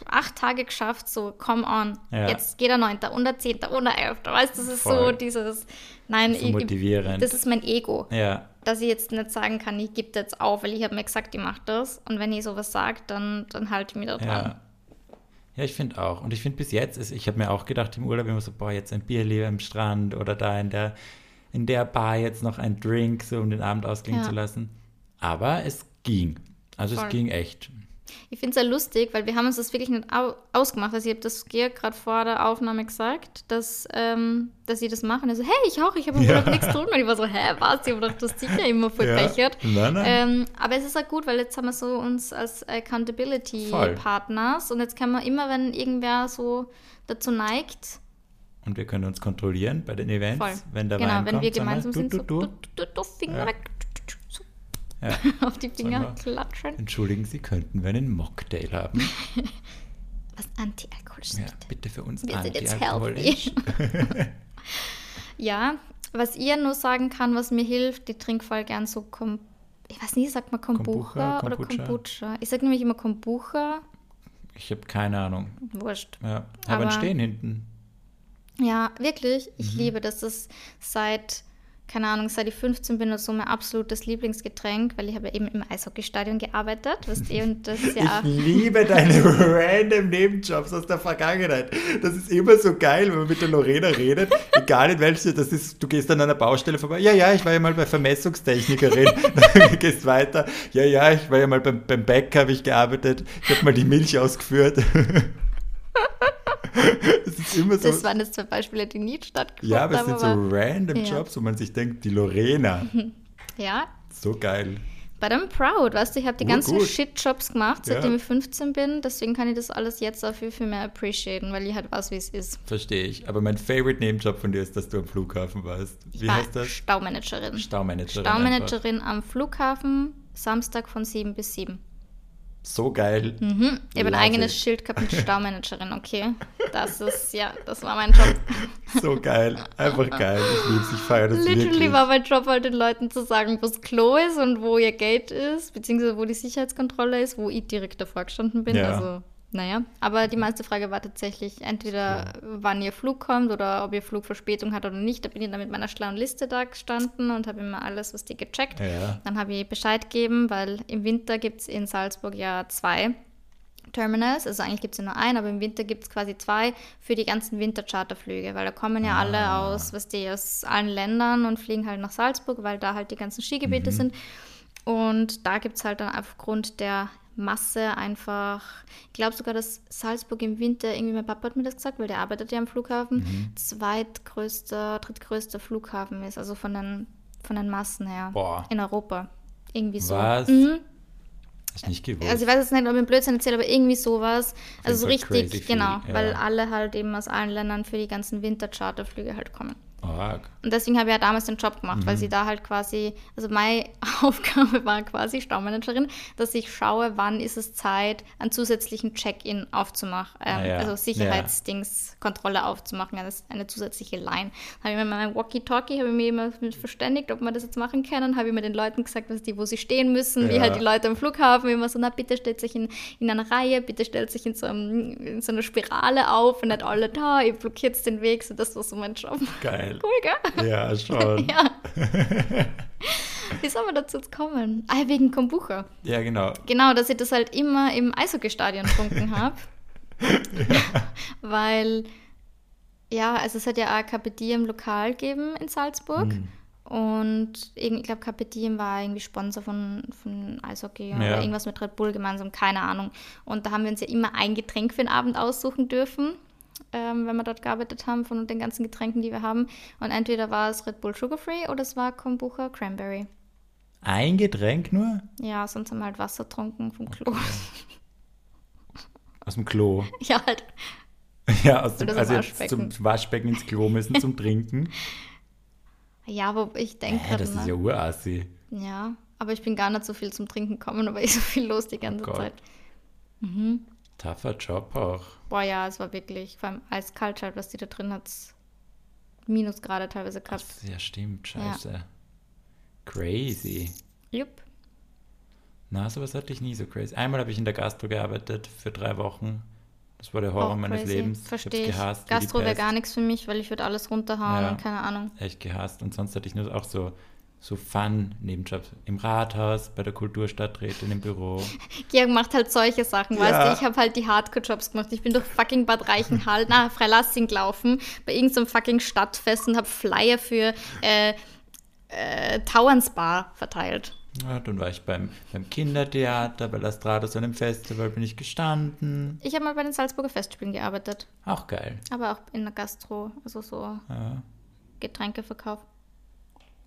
acht Tage geschafft, so, come on. Ja. Jetzt geht der neunte und der zehnte und der elfte. Weißt du, das ist so Voll. dieses, nein, So ich, motivierend. das ist mein Ego Ja, dass ich jetzt nicht sagen kann, ich gebe jetzt auf, weil ich habe mir gesagt, ich mache das. Und wenn ich sowas sage, dann, dann halte ich mich da dran. ja. Ja, ich finde auch. Und ich finde bis jetzt, ist, ich habe mir auch gedacht im Urlaub immer so, boah, jetzt ein Bierli am Strand oder da in der, in der Bar jetzt noch ein Drink, so um den Abend ausklingen Ja. zu lassen. Aber es ging. Also Voll. es ging echt. Ich finde es sehr lustig, weil wir haben uns das wirklich nicht au ausgemacht. Also ich habe das Georg gerade vor der Aufnahme gesagt, dass, ähm, dass sie das machen. Also, hey, ich auch, ich habe Ja. ja. nichts tun. Und ich war so, hä, was? Ich habe gedacht, das sicher immer voll Ja. bechert. Nein, nein. Ähm, aber es ist auch gut, weil jetzt haben wir so uns als Accountability-Partners und jetzt kann man immer, wenn irgendwer so dazu neigt, Und wir können uns kontrollieren bei den Events, voll. wenn der genau, Wein wenn kommt. wir sagen gemeinsam du, sind, du, so du. du, du, du, Finger Ja. weg, Ja. auf die Finger klatschen. Entschuldigen Sie, könnten wir einen Mocktail haben? Was Anti-Alkoholisch Ja, bitte für uns Wir sind jetzt antialkoholisch. Ja, was ihr nur sagen kann, was mir hilft, ich trinke voll gern so, Kom ich weiß nicht, sagt man Kombucha, Kombucha, oder Kombucha? Kombucha? Ich sage nämlich immer Kombucha, Ich habe keine Ahnung. wurscht. Ja, aber ein Stehen hinten. Ja, wirklich, ich Mhm. liebe das. Das seit, keine Ahnung, seit ich 15 bin oder so mein absolutes Lieblingsgetränk, weil ich habe ja eben im Eishockeystadion gearbeitet, weißt du, und das ist ja... Ich liebe deine random Nebenjobs aus der Vergangenheit. Das ist immer so geil, wenn man mit der Lorena redet. Egal in welche, das ist, du gehst an einer Baustelle vorbei. Ja, ja, ich war ja mal bei Vermessungstechnikerin. Dann gehst weiter. Ja, ja, ich war ja mal beim, beim Bäcker, habe ich gearbeitet. Ich habe mal die Milch ausgeführt. Immer so. Das waren jetzt zwei Beispiele, die nie stattgefunden ja, aber es haben. sind so random Ja. Jobs, wo man sich denkt, die Lorena. ja, So geil. But I'm proud, weißt du, ich habe die Gut, ganzen. Shit-Jobs gemacht, seitdem Ja. ich 15 bin. Deswegen kann ich das alles jetzt auch viel, viel mehr appreciaten, weil ich halt weiß, wie es ist. Verstehe ich. Aber mein favorite Nebenjob von dir ist, dass du am Flughafen warst. Wie war heißt das? Staumanagerin. Staumanagerin. einfach. Staumanagerin am Flughafen, Samstag von 7 bis 7. So geil. Mhm. Ich habe ein eigenes. Schild gehabt mit Staumanagerin, okay. Das ist, ja, das war mein Job. So geil. Einfach geil. Ich lieb's. Ich feiere das Literally wirklich. war mein Job halt den Leuten zu sagen, wo das Klo ist und wo ihr Gate ist, beziehungsweise wo die Sicherheitskontrolle ist, wo ich direkt davor gestanden bin. Ja. Also, naja. Aber die meiste Frage war tatsächlich entweder, wann ihr Flug kommt oder ob ihr Flug Verspätung hat oder nicht. Da bin ich dann mit meiner schlauen Liste da gestanden und habe immer alles, was die gecheckt. Ja. Dann habe ich Bescheid gegeben, weil im Winter gibt es in Salzburg ja zwei Terminals. Also eigentlich gibt es ja nur einen, aber im Winter gibt es quasi zwei für die ganzen Wintercharterflüge, weil da kommen ja alle Ah. aus, was die aus allen Ländern und fliegen halt nach Salzburg, weil da halt die ganzen Mhm. Skigebiete sind. Und da gibt es halt dann aufgrund der Masse einfach, ich glaube sogar, dass Salzburg im Winter, irgendwie mein Papa hat mir das gesagt, weil der arbeitet ja am Flughafen, Mhm. zweitgrößter, drittgrößter Flughafen ist, also von den, von den Massen her Boah. in Europa. Irgendwie so. Was? Mhm. Ich nicht gewusst. Also ich weiß jetzt nicht, ob ich einen Blödsinn erzähle, aber irgendwie sowas. Also so crazy richtig, viel, genau, ja. weil alle halt eben aus allen Ländern für die ganzen Wintercharterflüge halt kommen. Arg. Und deswegen habe ich ja damals den Job gemacht, Mhm. weil sie da halt quasi, also meine Aufgabe war quasi Staumanagerin, dass ich schaue, wann ist es Zeit, einen zusätzlichen Check-in aufzumachen, ähm, Ah ja, also Sicherheitsdings, Kontrolle aufzumachen, eine, eine zusätzliche Line. Habe ich mit meinem Walkie-Talkie, habe ich mich immer verständigt, ob wir das jetzt machen können, habe ich mir den Leuten gesagt, was die, wo sie stehen müssen, wie Ja. halt die Leute am Flughafen immer so, na bitte stellt sich in, in einer Reihe, bitte stellt sich in so, einem, in so einer Spirale auf und nicht alle da, ihr blockiert den Weg, so das war so mein Job. Geil. Cool, gell? Ja, schon. Ja. Wie soll man dazu jetzt kommen? Ah, wegen Kombucha. Ja, genau. Genau, dass ich das halt immer im Eishockeystadion getrunken habe. Weil, ja, also es hat ja auch Carpe Diem lokal gegeben in Salzburg. Mhm. Und ich glaube, Carpe Diem war irgendwie Sponsor von, von Eishockey oder Ja. irgendwas mit Red Bull gemeinsam, keine Ahnung. Und da haben wir uns ja immer ein Getränk für den Abend aussuchen dürfen, ähm, wenn wir dort gearbeitet haben, von den ganzen Getränken, die wir haben. Und entweder war es Red Bull Sugar Free oder es war Kombucha Cranberry. Ein Getränk nur? Ja, sonst haben wir halt Wasser getrunken vom Klo. Aus dem Klo. ja, halt. Ja, aus dem, also jetzt Waschbecken. zum Waschbecken ins Klo müssen zum Trinken. Ja, aber ich denke gerade das ist ja urassi. Ja, aber ich bin gar nicht so viel zum Trinken gekommen, aber ich so viel los die ganze Oh. Zeit. Tougher Job auch. Boah, ja, es war wirklich, vor allem eiskalt halt, was die da drin hat. Minusgrade teilweise gehabt. Ja, stimmt, Ja. scheiße. Crazy. Jupp. Na, sowas hatte ich nie so crazy. Einmal habe ich in der Gastro gearbeitet für drei Wochen. Das war der Horror Auch meines crazy. Lebens. Verstehe ich hab's gehasst. Gastro wäre gar nichts für mich, weil ich würde alles runterhauen Ja. und keine Ahnung. Echt gehasst. Und sonst hatte ich nur auch so, so Fun-Nebenjobs. Im Rathaus, bei der Kulturstadträtin im Büro. Georg macht halt solche Sachen, Ja. weißt du? Ich habe halt die Hardcore-Jobs gemacht. Ich bin durch fucking Bad Reichenhall, na, Freilassing gelaufen, bei irgendeinem fucking Stadtfest und habe Flyer für äh, äh, Tauernsbar verteilt. Ja, dann war ich beim, beim Kindertheater, bei Lastrada, so einem Festival bin ich gestanden. Ich habe mal bei den Salzburger Festspielen gearbeitet, Auch geil. aber auch in der Gastro, also so Ja. Getränkeverkauf.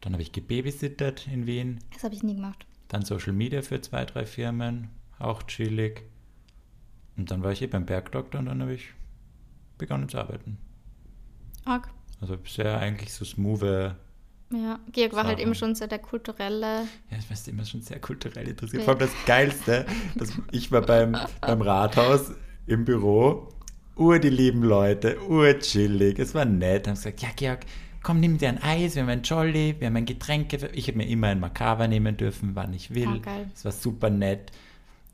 Dann habe ich gebabysittet in Wien. Das habe ich nie gemacht. Dann Social Media für zwei, drei Firmen. Auch chillig. Und dann war ich eh beim Bergdoktor und dann habe ich begonnen zu arbeiten. Arg. Also bisher eigentlich so smooth. Ja, Ja, Georg war halt immer schon so der kulturelle. ich weiß immer schon sehr kulturell interessiert. Ja. Vor allem das Geilste, dass ich war beim, beim Rathaus im Büro. Ur die lieben Leute, urchillig. Es war nett. Haben gesagt, ja Georg, komm, nimm dir ein Eis, wir haben ein Jolly, wir haben ein Getränk. Ich habe mir immer ein Macava nehmen dürfen, wann ich will. Ah. Es war super nett.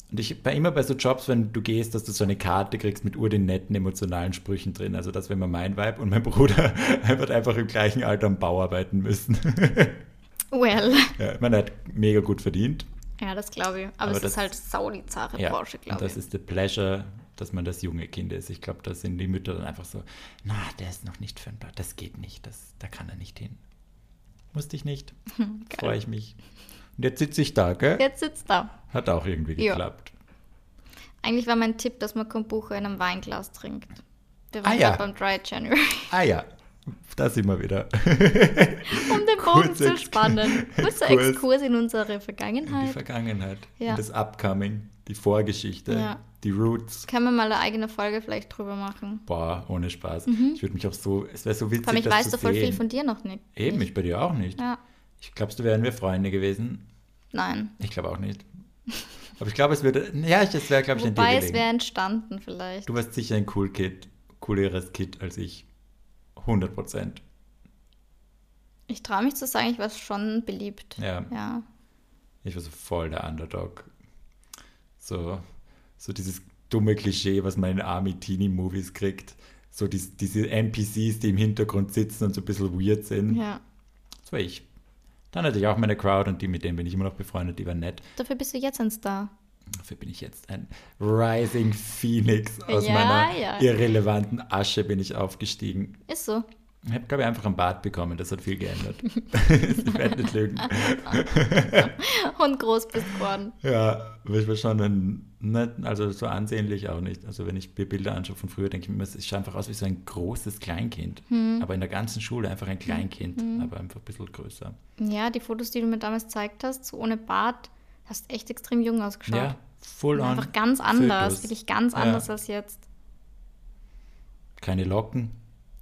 Und ich war immer bei so Jobs, wenn du gehst, dass du so eine Karte kriegst mit ur den netten emotionalen Sprüchen drin. Also das wäre immer mein Vibe. Und mein Bruder hat einfach im gleichen Alter am Bau arbeiten müssen. Well. ja, man hat mega gut verdient. Ja, das glaube ich. Aber, Aber es das- ist halt sau die zahre Ja, Branche, glaube das ich. ist der Pleasure, dass man das junge Kind ist. Ich glaube, da sind die Mütter dann einfach so, na, der ist noch nicht für ein Blatt, das geht nicht, das, da kann er nicht hin. Musste ich nicht. Freue ich mich. Und jetzt sitze ich da, gell? Jetzt sitzt da. Hat auch irgendwie Ja. geklappt. Eigentlich war mein Tipp, dass man Kombucha in einem Weinglas trinkt. Wir waren Ah, ja. beim Dry January. Ah ja, da sind wir wieder. um den Bogen Kurzer zu spannen. Kurzer Exkurs. Exkurs in unsere In die Vergangenheit. Vergangenheit, Ja. in das Upcoming, die Vorgeschichte, Ja. die Roots. Können wir mal eine eigene Folge vielleicht drüber machen? Boah, ohne Spaß. Ich würde mich auch so, es wäre so witzig, Mhm. Vor allem, ich weiß da voll sehen. viel von dir noch nicht. Eben, ich bei dir auch nicht. Ja, Ich glaubst du, wären wir Freunde gewesen? nein. Ich glaube auch nicht. Aber ich glaube, es würde, ja, ich- es wäre, glaube ich, dir Wobei es wäre entstanden vielleicht. Du warst sicher ein cool Kid, cooleres Kid als ich. 100 Prozent. Ich traue mich zu sagen, ich war schon beliebt. Ja. Ja. Ich war so voll der Underdog. So, so dieses dumme Klischee, was man in Army-Teenie-Movies kriegt. So dies, diese NPCs, die im Hintergrund sitzen und so ein bisschen weird sind. ja. Das war ich. Dann hatte ich auch meine Crowd und die, mit denen bin ich immer noch befreundet, die waren nett. Dafür bist du jetzt ein Star. Dafür bin ich jetzt ein Rising Phoenix. Aus Ja, meiner ja. irrelevanten Asche bin ich aufgestiegen. Ist so. Ich habe, glaube ich, einfach einen Bart bekommen. Das hat viel geändert. ich werde nicht lügen. Und groß bist geworden. Ja, aber ich war schon ein, nicht, also so ansehnlich auch nicht. Also wenn ich mir Bilder anschaue von früher, denke ich mir, es schaut einfach aus wie so ein großes Kleinkind. Hm. Aber in der ganzen Schule einfach ein Kleinkind, aber einfach ein bisschen größer. Ja, die Fotos, die du mir damals gezeigt hast, so ohne Bart, hast echt extrem jung ausgeschaut. Ja, full on. Einfach ganz anders, Fötus. wirklich ganz Ja. anders als jetzt. Keine Locken,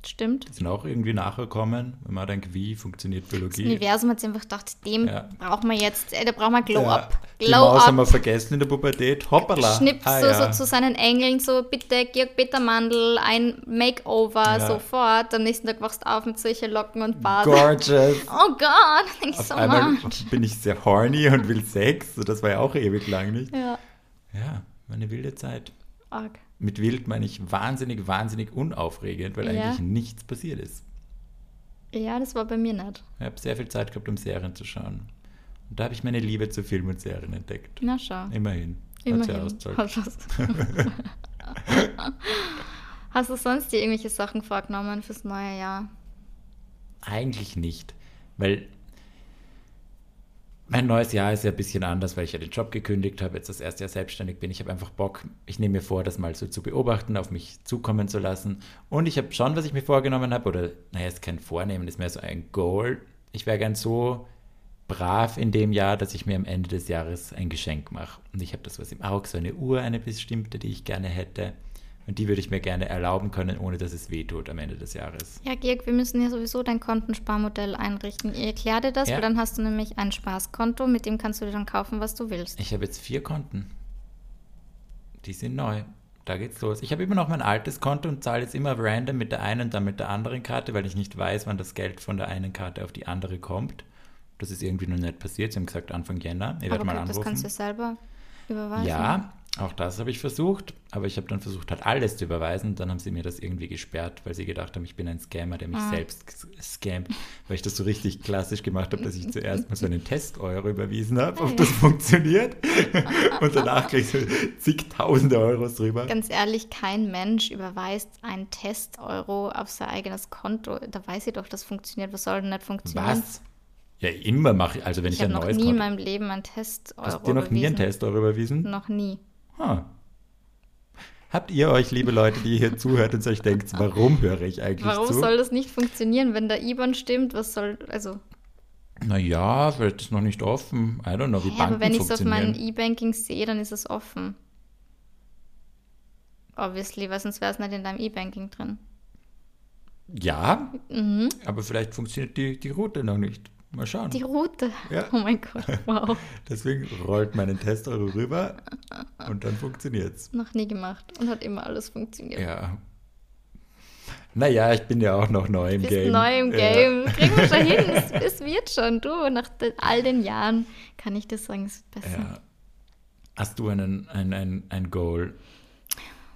Stimmt. die sind auch irgendwie nachgekommen. Wenn man denkt, wie funktioniert Das Biologie? Universum hat sich einfach gedacht, dem Ja. brauchen wir jetzt, äh, da brauchen wir Glow Ja, Up. die Glow Maus haben wir vergessen in der Pubertät. Hoppala. Schnippst Ah, so, ja. so zu seinen Engeln, so bitte Georg Peter Mandel, ein Makeover, sofort. Am nächsten Tag wachst du auf mit solchen Locken und Bart. Gorgeous. Oh Gott, Auf so einmal much. bin ich sehr horny und will Sex. Das war ja auch ewig lang nicht. Ja, Ja, war eine wilde Zeit. arg. Mit wild meine ich wahnsinnig, wahnsinnig unaufregend, weil Ja. eigentlich nichts passiert ist. Ja, das war bei mir nicht. Ich habe sehr viel Zeit gehabt, um Serien zu schauen. Und da habe ich meine Liebe zu Film und Serien entdeckt. Na schau. Immerhin. Hat sie Immerhin. Hat was. Hast du sonst dir irgendwelche Sachen vorgenommen fürs neue Jahr? Eigentlich nicht, weil mein neues Jahr ist ja ein bisschen anders, weil ich ja den Job gekündigt habe, jetzt das erste Jahr selbstständig bin. Ich habe einfach Bock, ich nehme mir vor, das mal so zu beobachten, auf mich zukommen zu lassen. Und ich habe schon, was ich mir vorgenommen habe, oder naja, ist kein Vornehmen, ist mehr so ein Goal. Ich wäre gern so brav in dem Jahr, dass ich mir am Ende des Jahres ein Geschenk mache. Und ich habe das was im Auge, so eine Uhr, eine bestimmte, die ich gerne hätte. Und die würde ich mir gerne erlauben können, ohne dass es wehtut am Ende des Jahres. Ja, Georg, wir müssen ja sowieso dein Kontensparmodell einrichten. Ich erkläre dir das, Ja. weil dann hast du nämlich ein Spaßkonto, mit dem kannst du dir dann kaufen, was du willst. Ich habe jetzt vier Konten. Die sind neu. Da geht's los. Ich habe immer noch mein altes Konto und zahle jetzt immer random mit der einen und dann mit der anderen Karte, weil ich nicht weiß, wann das Geld von der einen Karte auf die andere kommt. Das ist irgendwie noch nicht passiert. Sie haben gesagt Anfang Jänner. Ich werde mal gut, das anrufen. kannst du selber überweisen. Ja, auch das habe ich versucht, aber ich habe dann versucht, halt alles zu überweisen. Dann haben sie mir das irgendwie gesperrt, weil sie gedacht haben, ich bin ein Scammer, der mich Ah. selbst scammt, weil ich das so richtig klassisch gemacht habe, dass ich zuerst mal so einen Test-Euro überwiesen habe, ob das funktioniert. Und danach kriege ich so zigtausende Euros drüber. Ganz ehrlich, kein Mensch überweist einen Test-Euro auf sein eigenes Konto. Da weiß ich doch, das funktioniert. Was soll denn nicht funktionieren? Was? Ja, immer mache ich, also wenn ich, Ich habe ein noch neues nie in Konto. meinem Leben einen Test Hast du dir noch nie einen Test Euro überwiesen? Noch nie. Ah. Habt ihr euch, liebe Leute, die hier zuhört und euch denkt, warum höre ich eigentlich Warum zu? soll das nicht funktionieren, wenn der IBAN stimmt? Was soll, also, Naja, vielleicht ist noch nicht offen. I don't know, wie hä, Banken aber wenn ich es auf meinem E-Banking sehe, dann ist es offen. Obviously, weil sonst wäre es nicht in deinem E-Banking drin. ja, Mhm. aber vielleicht funktioniert die, die Route noch nicht. Mal schauen. Die Route. Ja. Oh mein Gott, wow. Deswegen rollt meinen Test Euro rüber und dann funktioniert's. Noch nie gemacht und hat immer alles funktioniert. Ja. Naja, ich bin ja auch noch neu im Bist Game. neu im Ja. Game. Kriegen wir schon hin. Es, es wird schon. Du, nach all den Jahren kann ich das sagen, es wird besser. Ja. Hast du einen, ein, ein, ein Goal,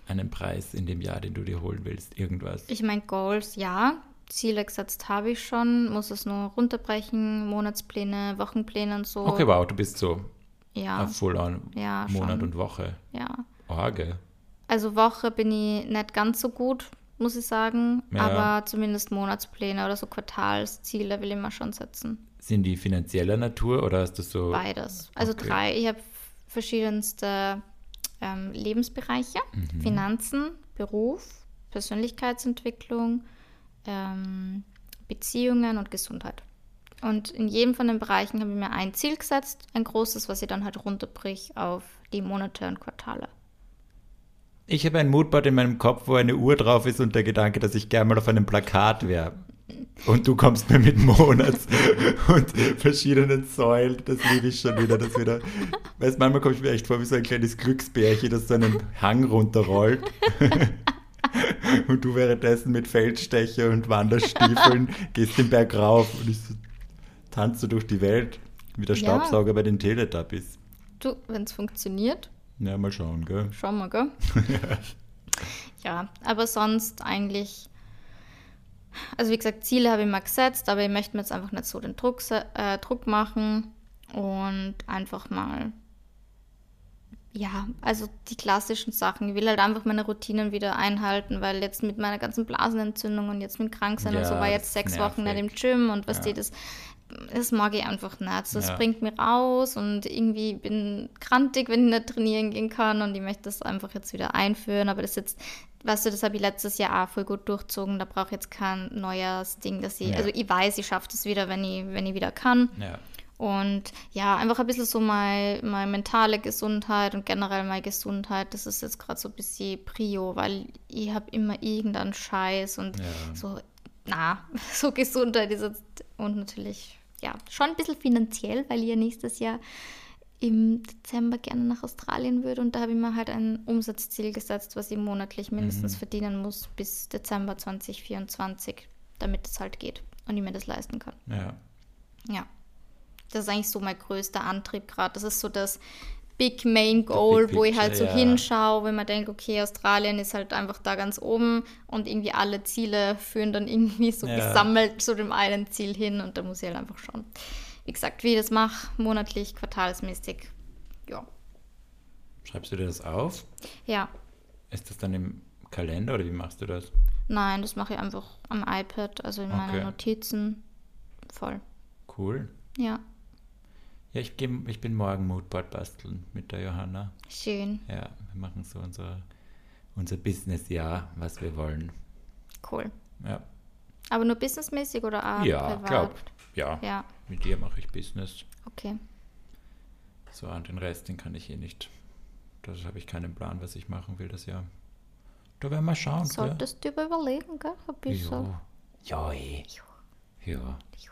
einen Preis in dem Jahr, den du dir holen willst? Irgendwas? Ich meine, Goals, ja. Ziele gesetzt habe ich schon. Muss es nur runterbrechen. Monatspläne, Wochenpläne und so. Okay, wow, du bist so Ja, full on Ja, Monat schon. und Woche. ja. Orge. Also Woche bin ich nicht ganz so gut, muss ich sagen. Ja. Aber zumindest Monatspläne oder so Quartalsziele will ich mir schon setzen. Sind die finanzieller Natur oder hast du so. Beides. Also Okay. drei. Ich habe verschiedenste ähm, Lebensbereiche. Mhm. Finanzen, Beruf, Persönlichkeitsentwicklung, ähm, Beziehungen und Gesundheit. Und in jedem von den Bereichen habe ich mir ein Ziel gesetzt, ein großes, was ich dann halt runterbrich auf die Monate und Quartale. Ich habe ein Moodboard in meinem Kopf, wo eine Uhr drauf ist und der Gedanke, dass ich gerne mal auf einem Plakat wäre. Und du kommst mir mit Monats und verschiedenen Säulen. Das liebe ich schon wieder. Das wieder. Weißt, manchmal komme ich mir echt vor wie so ein kleines Glücksbärchen, das so einen Hang runterrollt. und du währenddessen mit Feldstecher und Wanderstiefeln gehst den Berg rauf und ich so, tanzt durch die Welt wie der Ja. Staubsauger bei den Teletubbies. Du, wenn es funktioniert, Ja, mal schauen, gell? schauen wir, gell? ja, aber sonst eigentlich, also wie gesagt, Ziele habe ich mal gesetzt, aber ich möchte mir jetzt einfach nicht so den Druck, äh, Druck machen und einfach mal, ja, also die klassischen Sachen. Ich will halt einfach meine Routinen wieder einhalten, weil jetzt mit meiner ganzen Blasenentzündung und jetzt mit Kranksein und Ja, so war jetzt sechs Wochen nicht im nervig. Gym und was Ja. die das das mag ich einfach nicht. Das Ja. bringt mich raus und irgendwie bin krantig, wenn ich nicht trainieren gehen kann und ich möchte das einfach jetzt wieder einführen. Aber das jetzt, weißt du, das habe ich letztes Jahr auch voll gut durchzogen. Da brauche ich jetzt kein neues Ding, dass ich, also ich weiß, ich schaffe das wieder, wenn ich, wenn ich wieder kann. Ja. Und ja, einfach ein bisschen so meine, meine mentale Gesundheit und generell meine Gesundheit, das ist jetzt gerade so ein bisschen Prio, weil ich habe immer irgendeinen Scheiß und Ja. so, na, so Gesundheit ist jetzt und natürlich, ja, schon ein bisschen finanziell, weil ich ja nächstes Jahr im Dezember gerne nach Australien würde und da habe ich mir halt ein Umsatzziel gesetzt, was ich monatlich mindestens verdienen muss bis Dezember 2024, damit es halt geht und ich mir das leisten kann. Ja. Ja. Das ist eigentlich so mein größter Antrieb gerade. Das ist so das Big Main Goal, Big wo ich halt so ja. hinschaue, wenn man denkt, okay, Australien ist halt einfach da ganz oben und irgendwie alle Ziele führen dann irgendwie so Ja. gesammelt zu dem einen Ziel hin und da muss ich halt einfach schauen. Wie gesagt, wie ich das mache, monatlich, quartalsmäßig. Ja. Schreibst du dir das auf? Ja. Ist das dann im Kalender oder wie machst du das? Nein, das mache ich einfach am iPad, also in meinen Okay. Notizen. Voll. Cool. Ja. Ja, ich, geh, ich bin morgen Moodboard basteln mit der Johanna. Schön. Ja, wir machen so unser, unser Business-Jahr, was wir wollen. Cool. Ja, Aber nur businessmäßig oder auch ja privat? glaub. Ja, Ja, mit dir mache ich Business. okay. So, an den Rest, den kann ich eh nicht. Da habe ich keinen Plan, was ich machen will das Jahr. Da werden wir schauen. gell? Solltest du dir überlegen, gell? Ein bisschen. Jo. Ja, eh. Ja. Jo.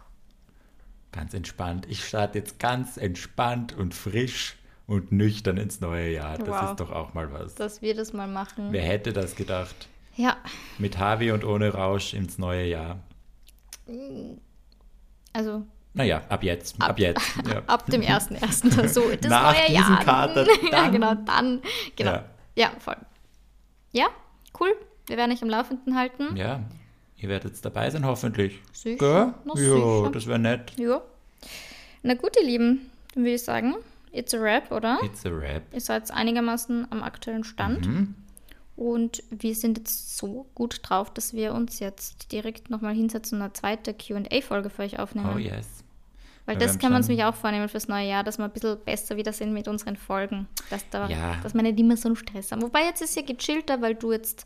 Ganz entspannt. Ich starte jetzt ganz entspannt und frisch und nüchtern ins neue Jahr. Das Wow. ist doch auch mal was. Dass wir das mal machen. Wer hätte das gedacht? Ja, Mit Harvey und ohne Rausch ins neue Jahr. also Naja, ab jetzt. Ab, jetzt. Ja. ab dem 1.1. So, das Nach neue diesem Jahr. Kater, ja, dann- genau, dann. Genau. Ja. Ja. voll. Ja, cool. Wir werden euch am Laufenden halten. ja, ihr werdet dabei sein, hoffentlich. Sicher. Gell? Na, Ja, sicher. das wäre nett. Ja. Na gut, ihr Lieben, dann würde ich sagen, it's a wrap, oder? It's a rap. Ihr seid einigermaßen am aktuellen Stand. Mhm. Und wir sind jetzt so gut drauf, dass wir uns jetzt direkt nochmal hinsetzen und eine zweite QA-Folge für euch aufnehmen. Oh yes. Weil Wir das können wir uns nämlich auch vornehmen fürs neue Jahr, dass wir ein bisschen besser wieder sind mit unseren Folgen. Dass, da, Ja. dass wir nicht immer so einen Stress haben. Wobei jetzt ist ja gechillter, weil du jetzt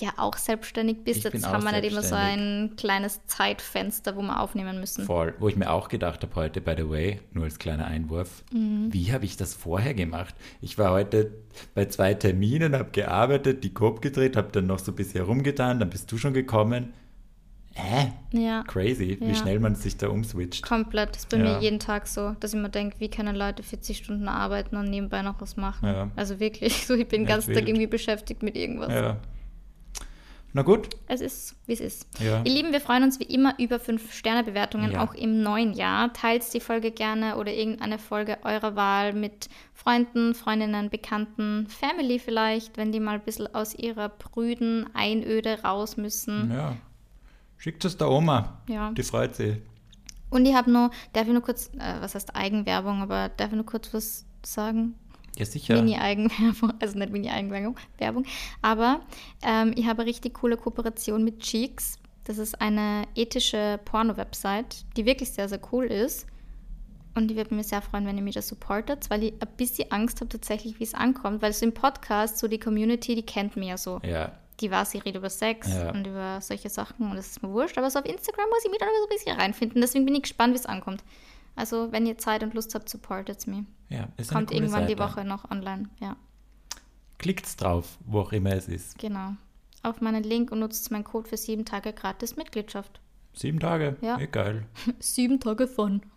ja auch selbstständig bist. Ich jetzt haben wir nicht immer so ein kleines Zeitfenster, wo wir aufnehmen müssen. Voll. Wo ich mir auch gedacht habe heute, by the way, nur als kleiner Einwurf, Mhm. wie habe ich das vorher gemacht? Ich war heute bei zwei Terminen, habe gearbeitet, die Coop gedreht, habe dann noch so ein bisschen rumgetan, dann bist du schon gekommen. Hä? Ja. Crazy, wie Ja. schnell man sich da umswitcht. Komplett. Das ist bei Ja. mir jeden Tag so, dass ich mir denke, wie können Leute 40 Stunden arbeiten und nebenbei noch was machen. Ja. Also wirklich, so ich bin den ganzen. Tag irgendwie beschäftigt mit irgendwas. Ja. Na gut, Es ist, wie es ist. Ja. Ihr Lieben, wir freuen uns wie immer über 5-Sterne-Bewertungen, Ja. auch im neuen Jahr. Teilt die Folge gerne oder irgendeine Folge eurer Wahl mit Freunden, Freundinnen, Bekannten, Family vielleicht, wenn die mal ein bisschen aus ihrer prüden Einöde raus müssen. ja. Schickt es der Oma. Ja. Die freut sich. Und ich habe nur, darf ich nur kurz, äh, was heißt Eigenwerbung, aber darf ich nur kurz was sagen? Ja, sicher. Mini-Eigenwerbung, also nicht Mini-Eigenwerbung, Werbung. Aber ähm, ich habe eine richtig coole Kooperation mit Cheeks. Das ist eine ethische Porno-Website, die wirklich sehr, sehr cool ist. Und ich würde mich sehr freuen, wenn ihr mir das supportet, weil ich ein bisschen Angst habe tatsächlich, wie es ankommt. Weil so im Podcast, so die Community, die kennt mich ja so. Ja, Die weiß, ich rede über Sex Ja. und über solche Sachen und das ist mir wurscht. Aber so auf Instagram muss ich mich da noch so ein bisschen reinfinden. Deswegen bin ich gespannt, wie es ankommt. Also, wenn ihr Zeit und Lust habt, supportet mich. ja. Ist Kommt irgendwann die Seite. Woche noch online. Ja, Klickt's drauf, wo auch immer es ist. genau. Auf meinen Link und nutzt meinen Code für sieben Tage gratis Mitgliedschaft. Sieben Tage. Ja. Eh, geil. sieben Tage von.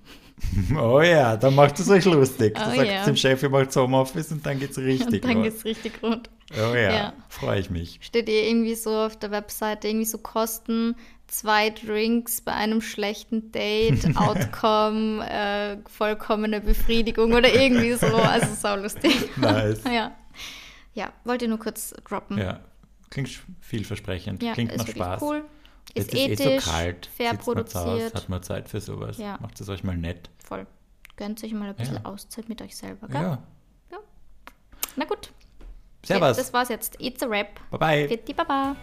Oh ja, dann macht es euch lustig. Oh du sagst ja. dem Chef, ihr macht Homeoffice und dann geht's richtig Und dann los. geht's richtig rund. Oh ja, Ja. freue ich mich. Steht ihr irgendwie so auf der Webseite, irgendwie so Kosten, zwei Drinks bei einem schlechten Date, Outcome, äh, vollkommene Befriedigung oder irgendwie so. Also sau lustig. Nice. ja. Ja, wollte nur kurz droppen. Ja, klingt vielversprechend. Ja, Klingt ist nach Spaß. cool. Ist Jetzt ist ethisch, eh so kalt. fair Sitzt produziert. hat man Zeit für sowas. Ja. Macht es euch mal nett. Voll. Gönnt euch mal ein bisschen Ja. Auszeit mit euch selber, gell? Ja. Na gut. Servus. Das war's jetzt. It's a Rap. Bye bye. Bitte, Baba.